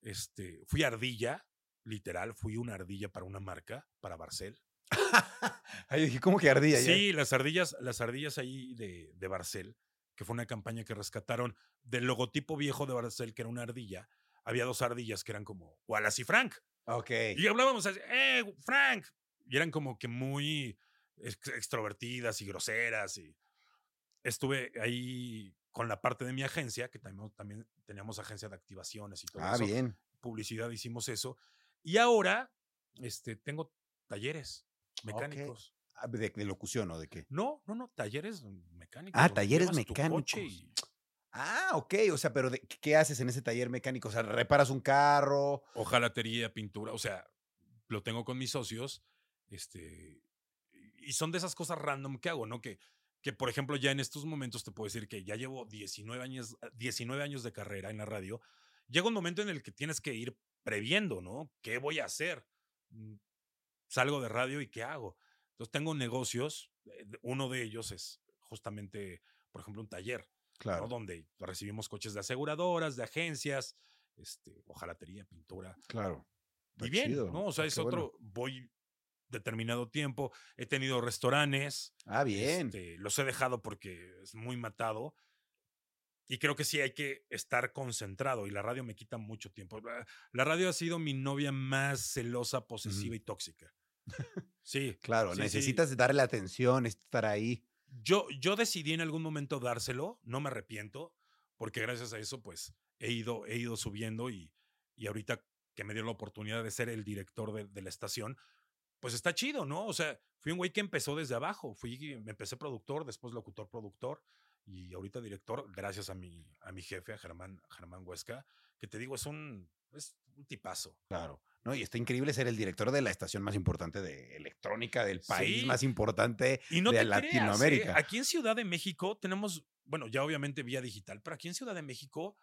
este, fui ardilla, literal, fui una ardilla para una marca, para Barcel. Ay, dije, ¿cómo que ardilla? ya? Sí, las ardillas, las ardillas ahí de, de Barcel, que fue una campaña que rescataron del logotipo viejo de Barcel, que era una ardilla. Había dos ardillas que eran como Wallace y Frank. Ok. Y hablábamos así, ¡eh, Frank! Y eran como que muy ex- extrovertidas y groseras. Y estuve ahí con la parte de mi agencia, que también, también teníamos agencia de activaciones y todo Ah, eso. bien. Publicidad, hicimos eso. Y ahora este, tengo talleres mecánicos. Ah, ¿De, de locución o de qué? No, no, no, talleres mecánicos. Ah, talleres llevas tu coche mecánicos. y Ah, ok. O sea, pero ¿qué haces en ese taller mecánico? O sea, ¿reparas un carro? hojalatería, pintura, o sea, lo tengo con mis socios, este, y son de esas cosas random que hago, ¿no? Que, que por ejemplo, ya en estos momentos te puedo decir que ya llevo 19 años, 19 años de carrera en la radio. Llega un momento en el que tienes que ir previendo, ¿no? ¿Qué voy a hacer? Mm, Salgo de radio y ¿qué hago? Entonces tengo negocios, eh, uno de ellos es justamente, por ejemplo, un taller. ¿No? Claro. Donde recibimos coches de aseguradoras, de agencias, este, hojalatería, pintura. Claro. Y bien, chido, ¿no? O sea, es bueno. otro, voy determinado tiempo, he tenido restaurantes, Ah, bien. este, los he dejado porque es muy matado. Y creo que sí hay que estar concentrado y la radio me quita mucho tiempo. La- La radio ha sido mi novia más celosa, posesiva y tóxica. Sí. Claro, sí, sí. necesitas darle atención, estar ahí. Yo, yo decidí en algún momento dárselo, no me arrepiento, porque gracias a eso, pues, he ido, he ido subiendo y, y ahorita que me dio la oportunidad de ser el director de, la estación, pues está chido, ¿no? O sea, fui un güey que empezó desde abajo, fui, me empecé productor, después locutor, productor y ahorita director, gracias a mi, a mi jefe, a Germán, Germán Huesca, que te digo, es un, es un tipazo. Claro. ¿No? Y está increíble ser el director de la estación más importante de electrónica del país Sí. más importante Y no de creas, ¿eh? Latinoamérica. Aquí en Ciudad de México tenemos, bueno, ya obviamente vía digital, pero aquí en Ciudad de México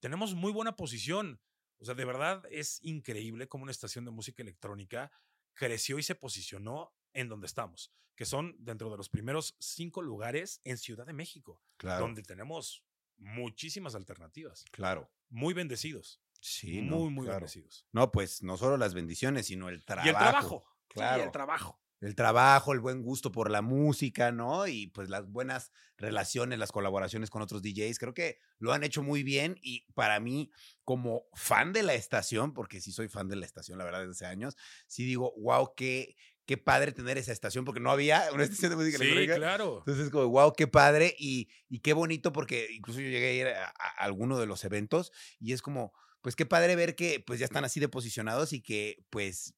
tenemos muy buena posición. O sea, de verdad es increíble cómo una estación de música electrónica creció y se posicionó en donde estamos, que son dentro de los primeros cinco lugares en Ciudad de México, Claro. donde tenemos muchísimas alternativas. Claro. Muy bendecidos. Sí, no, muy, muy claro. bendecidos. No, pues no solo las bendiciones, sino el trabajo. Y el trabajo. sí, Claro. el trabajo. el trabajo, el buen gusto por la música, ¿no? Y pues las buenas relaciones, las colaboraciones con otros DJs, creo que lo han hecho muy bien y para mí como fan de la estación, porque sí soy fan de la estación, la verdad, desde hace años, sí digo, wow, qué, qué padre tener esa estación, porque no había una estación de música Sí, electrónica. claro. Entonces, como, wow, qué padre y, y qué bonito, porque incluso yo llegué a ir a, a- a alguno de los eventos y es como, pues qué padre ver que pues ya están así de posicionados y que pues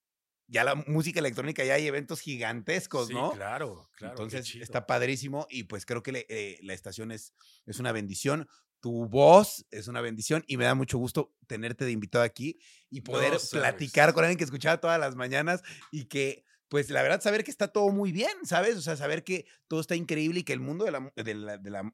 ya la música electrónica ya hay eventos gigantescos, Sí, ¿no? claro, claro. Entonces está padrísimo y pues creo que le- eh, la estación es, es una bendición. Tu voz es una bendición y me da mucho gusto tenerte de invitado aquí y poder No platicar con alguien que escuchaba todas las mañanas y que, pues la verdad, saber que está todo muy bien, ¿sabes? O sea, saber que todo está increíble y que el mundo de la, mu- de la, de la,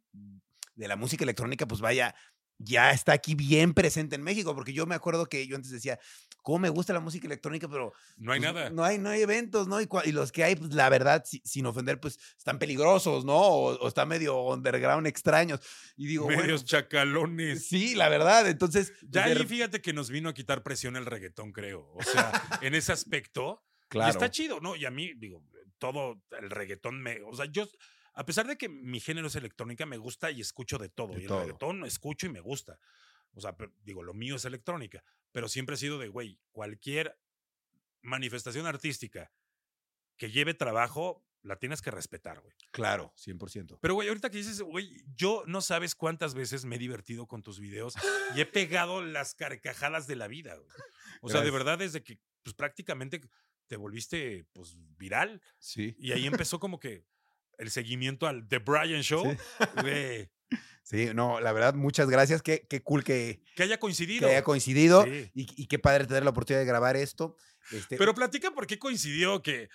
de la música electrónica, pues vaya, ya está aquí bien presente en México, porque yo me acuerdo que yo antes decía, ¿cómo me gusta la música electrónica? Pero No hay pues, nada. No hay, no hay eventos, ¿no? Y, y los que hay, pues la verdad, si- sin ofender, pues están peligrosos, ¿no? O, o están medio underground extraños. Y digo, bueno, Medios chacalones. sí, la verdad. Entonces, pues, Ya ahí fíjate que nos vino a quitar presión el reggaetón, creo. O sea, en ese aspecto. Y claro. está chido, ¿no? Y a mí, digo, todo el reggaetón me. O sea, yo. A pesar de que mi género es electrónica, me gusta y escucho de todo. De y el reggaetón escucho y me gusta. O sea, pero, digo, lo mío es electrónica, pero siempre he sido de, güey, cualquier manifestación artística que lleve trabajo, la tienes que respetar, güey. Claro, 100%. Pero, güey, ahorita que dices, güey, yo no sabes cuántas veces me he divertido con tus videos y he pegado las carcajadas de la vida, güey. O sea, de verdad, desde que, pues prácticamente te volviste, pues, viral. Sí. Y ahí empezó como que el seguimiento al The Brian Show. Sí, no, la verdad, muchas gracias. Qué, qué cool que, Que haya que coincidido. haya coincidido Sí. y, y qué padre tener la oportunidad de grabar esto. Este, Pero platica por qué coincidió que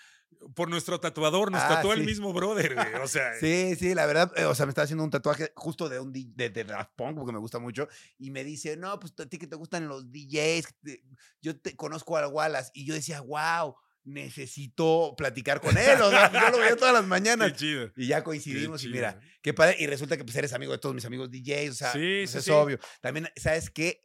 por nuestro tatuador nos Ah, tatuó el mismo brother, güey. O sea, Sí, sí, la verdad, eh, o sea, me estaba haciendo un tatuaje justo de un de, de Daft Punk, porque me gusta mucho, y me dice, no, pues a ti que te gustan los DJs, te- yo te conozco al Wallace, y yo decía, wow, necesito platicar con él, o sea, yo lo veía todas las qué mañanas, chido. y ya qué coincidimos, y mira, qué padre, y resulta que pues eres amigo de todos mis amigos DJs, o sea, Sí, pues, sí, es sí. obvio. También, ¿sabes qué?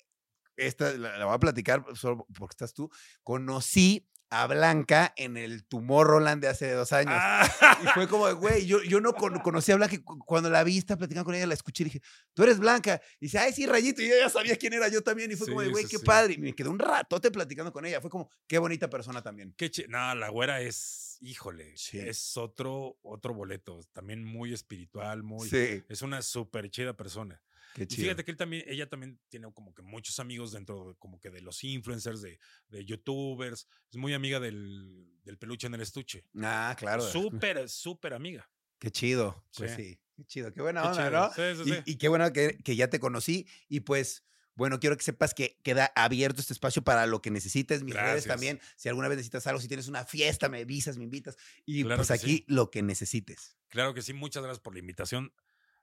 Esta la, la voy a platicar solo porque estás tú. Conocí a Blanca en el Tomorrowland de hace dos años. Ah, Y fue como, de, güey, yo, yo no con- conocía a Blanca. Cuando la vi, estaba platicando con ella, la escuché y dije, tú eres Blanca. Y dice, ay, sí, Rayito. Y yo ya sabía quién era yo también. Y fue como güey, qué sí. padre. Y me quedé un ratote platicando con ella. Fue como, qué bonita persona también. qué chi- No, la güera es, híjole, Sí. es otro, otro boleto. También muy espiritual, muy. Sí, Es una súper chida persona. Qué Y chido. fíjate que él también, ella también tiene como que muchos amigos dentro de, como que de los influencers, de, de youtubers. Es muy amiga del, del peluche en el estuche. Ah, claro. Súper, súper amiga. Qué chido. Pues Sí. sí, qué chido. Qué buena Qué onda, chido. ¿no? Sí, sí, Y, sí. y qué bueno que, que ya te conocí. Y pues, bueno, quiero que sepas que queda abierto este espacio para lo que necesites. Mis redes también. Si alguna vez necesitas algo, si tienes una fiesta, me avisas, me invitas. Y Claro pues aquí sí. lo que necesites. Claro que sí, muchas gracias por la invitación.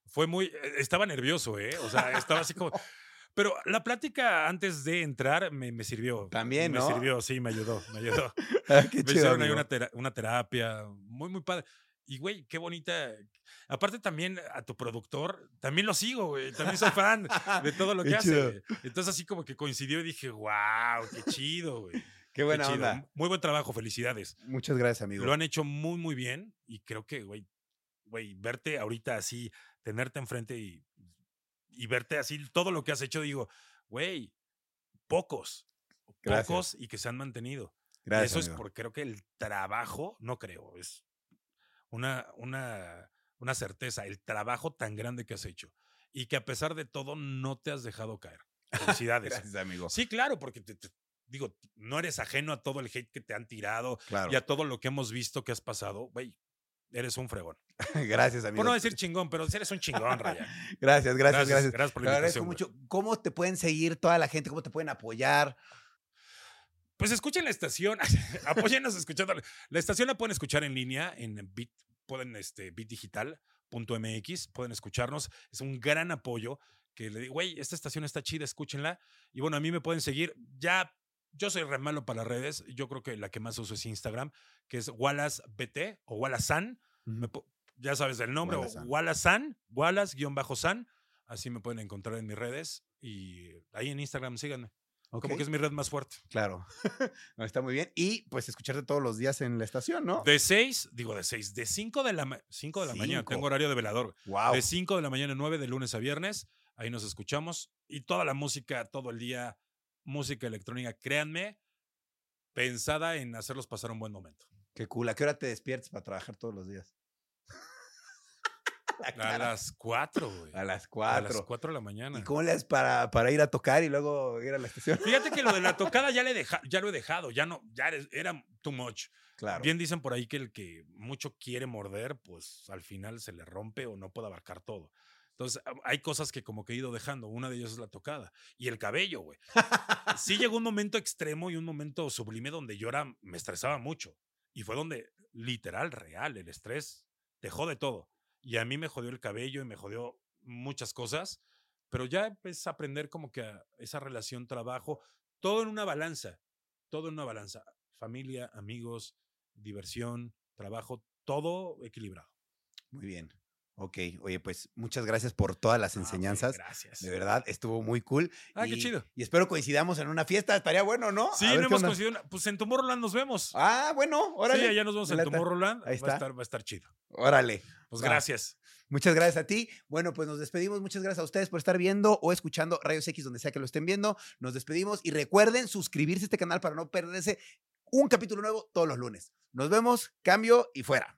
Fue muy, eh, estaba nervioso, ¿eh? O sea, estaba así como... Pero la plática antes de entrar me, me sirvió. También, Me ¿no? sirvió, sí, me ayudó, me ayudó. Ah, qué Me chido, hicieron ahí una, tera- una terapia muy, muy padre. Y, güey, qué bonita. Aparte también a tu productor, también lo sigo, güey. También soy fan de todo lo Qué que hace. güey. Entonces así como que coincidió y dije, wow, qué chido, güey. Qué Qué buena chido. onda. Muy buen trabajo, felicidades. Muchas gracias, amigo. Lo han hecho muy, muy bien y creo que, güey, güey, verte ahorita así, tenerte enfrente y, y verte así, todo lo que has hecho, digo, güey, pocos, Gracias. pocos y que se han mantenido. Gracias. eso es amigo. porque creo que el trabajo, no creo, es una, una, una certeza, el trabajo tan grande que has hecho y que a pesar de todo no te has dejado caer. Felicidades. Gracias, amigo. sí, claro, porque te- te- digo, no eres ajeno a todo el hate que te han tirado Claro. y a todo lo que hemos visto que has pasado. Güey, eres un fregón. gracias, amigo. Por no decir chingón, pero eres un chingón, Raya. Gracias, gracias, gracias. Gracias por Te la agradezco invitación. güey. mucho. ¿Cómo te pueden seguir toda la gente? ¿Cómo te pueden apoyar? Pues escuchen la estación, apóyennos escuchando. La estación la pueden escuchar en línea en Bit, pueden este bitdigital.mx, pueden escucharnos, es un gran apoyo que le digo, güey, esta estación está chida, escúchenla. Y bueno, a mí me pueden seguir, ya yo soy re malo para las redes, yo creo que la que más uso es Instagram, que es WallaceBT o WallaceSan, ya sabes el nombre, Wallace San. WallaceSan, así me pueden encontrar en mis redes y ahí en Instagram síganme, como que es mi red más fuerte. Claro. No, está muy bien. Y pues escucharte todos los días en la estación, ¿no? De 6, digo de 6, de 5 de la, ma- cinco de la mañana, tengo horario de velador. Wow. De 5 de la mañana a 9 de lunes a viernes, ahí nos escuchamos. Y toda la música, todo el día, música electrónica, créanme, pensada en hacerlos pasar un buen momento. Qué cool. ¿A qué hora te despiertas para trabajar todos los días? La A las 4, güey. A las A cuatro. las 4 de la mañana. ¿Y cómo le haces para, para ir a tocar y luego ir a la estación? Fíjate que lo de la tocada ya, le deja, ya lo he dejado, ya no, ya era too much. Claro. Bien dicen por ahí que el que mucho quiere morder, pues al final se le rompe o no puede abarcar todo. Entonces, a- hay cosas que como que he ido dejando. Una de ellas es la tocada. Y el cabello, güey. Sí llegó un momento extremo y un momento sublime donde yo era, me estresaba mucho. Y fue donde, literal, real, el estrés te jode todo. Y a mí me jodió el cabello y me jodió muchas cosas. Pero ya empecé a aprender como que esa relación trabajo, todo en una balanza. Todo en una balanza. Familia, amigos, diversión, trabajo, todo equilibrado. Muy bien. Ok. Oye, pues muchas gracias por todas las Ah, enseñanzas. gracias. De verdad, estuvo muy cool. Ah, y, qué chido. Y espero coincidamos en una fiesta. Estaría bueno, ¿no? Sí, A ver no hemos coincidido. Pues en Tomorrowland nos vemos. Ah, bueno, órale. Sí, allá nos vemos en. Tomorrowland. Ahí Va, a está. estar, va a estar chido. Órale. Pues Va. gracias. Muchas gracias a ti. Bueno, pues nos despedimos. Muchas gracias a ustedes por estar viendo o escuchando Rayos X, donde sea que lo estén viendo. Nos despedimos y recuerden suscribirse a este canal para no perderse un capítulo nuevo todos los lunes. Nos vemos, cambio y fuera.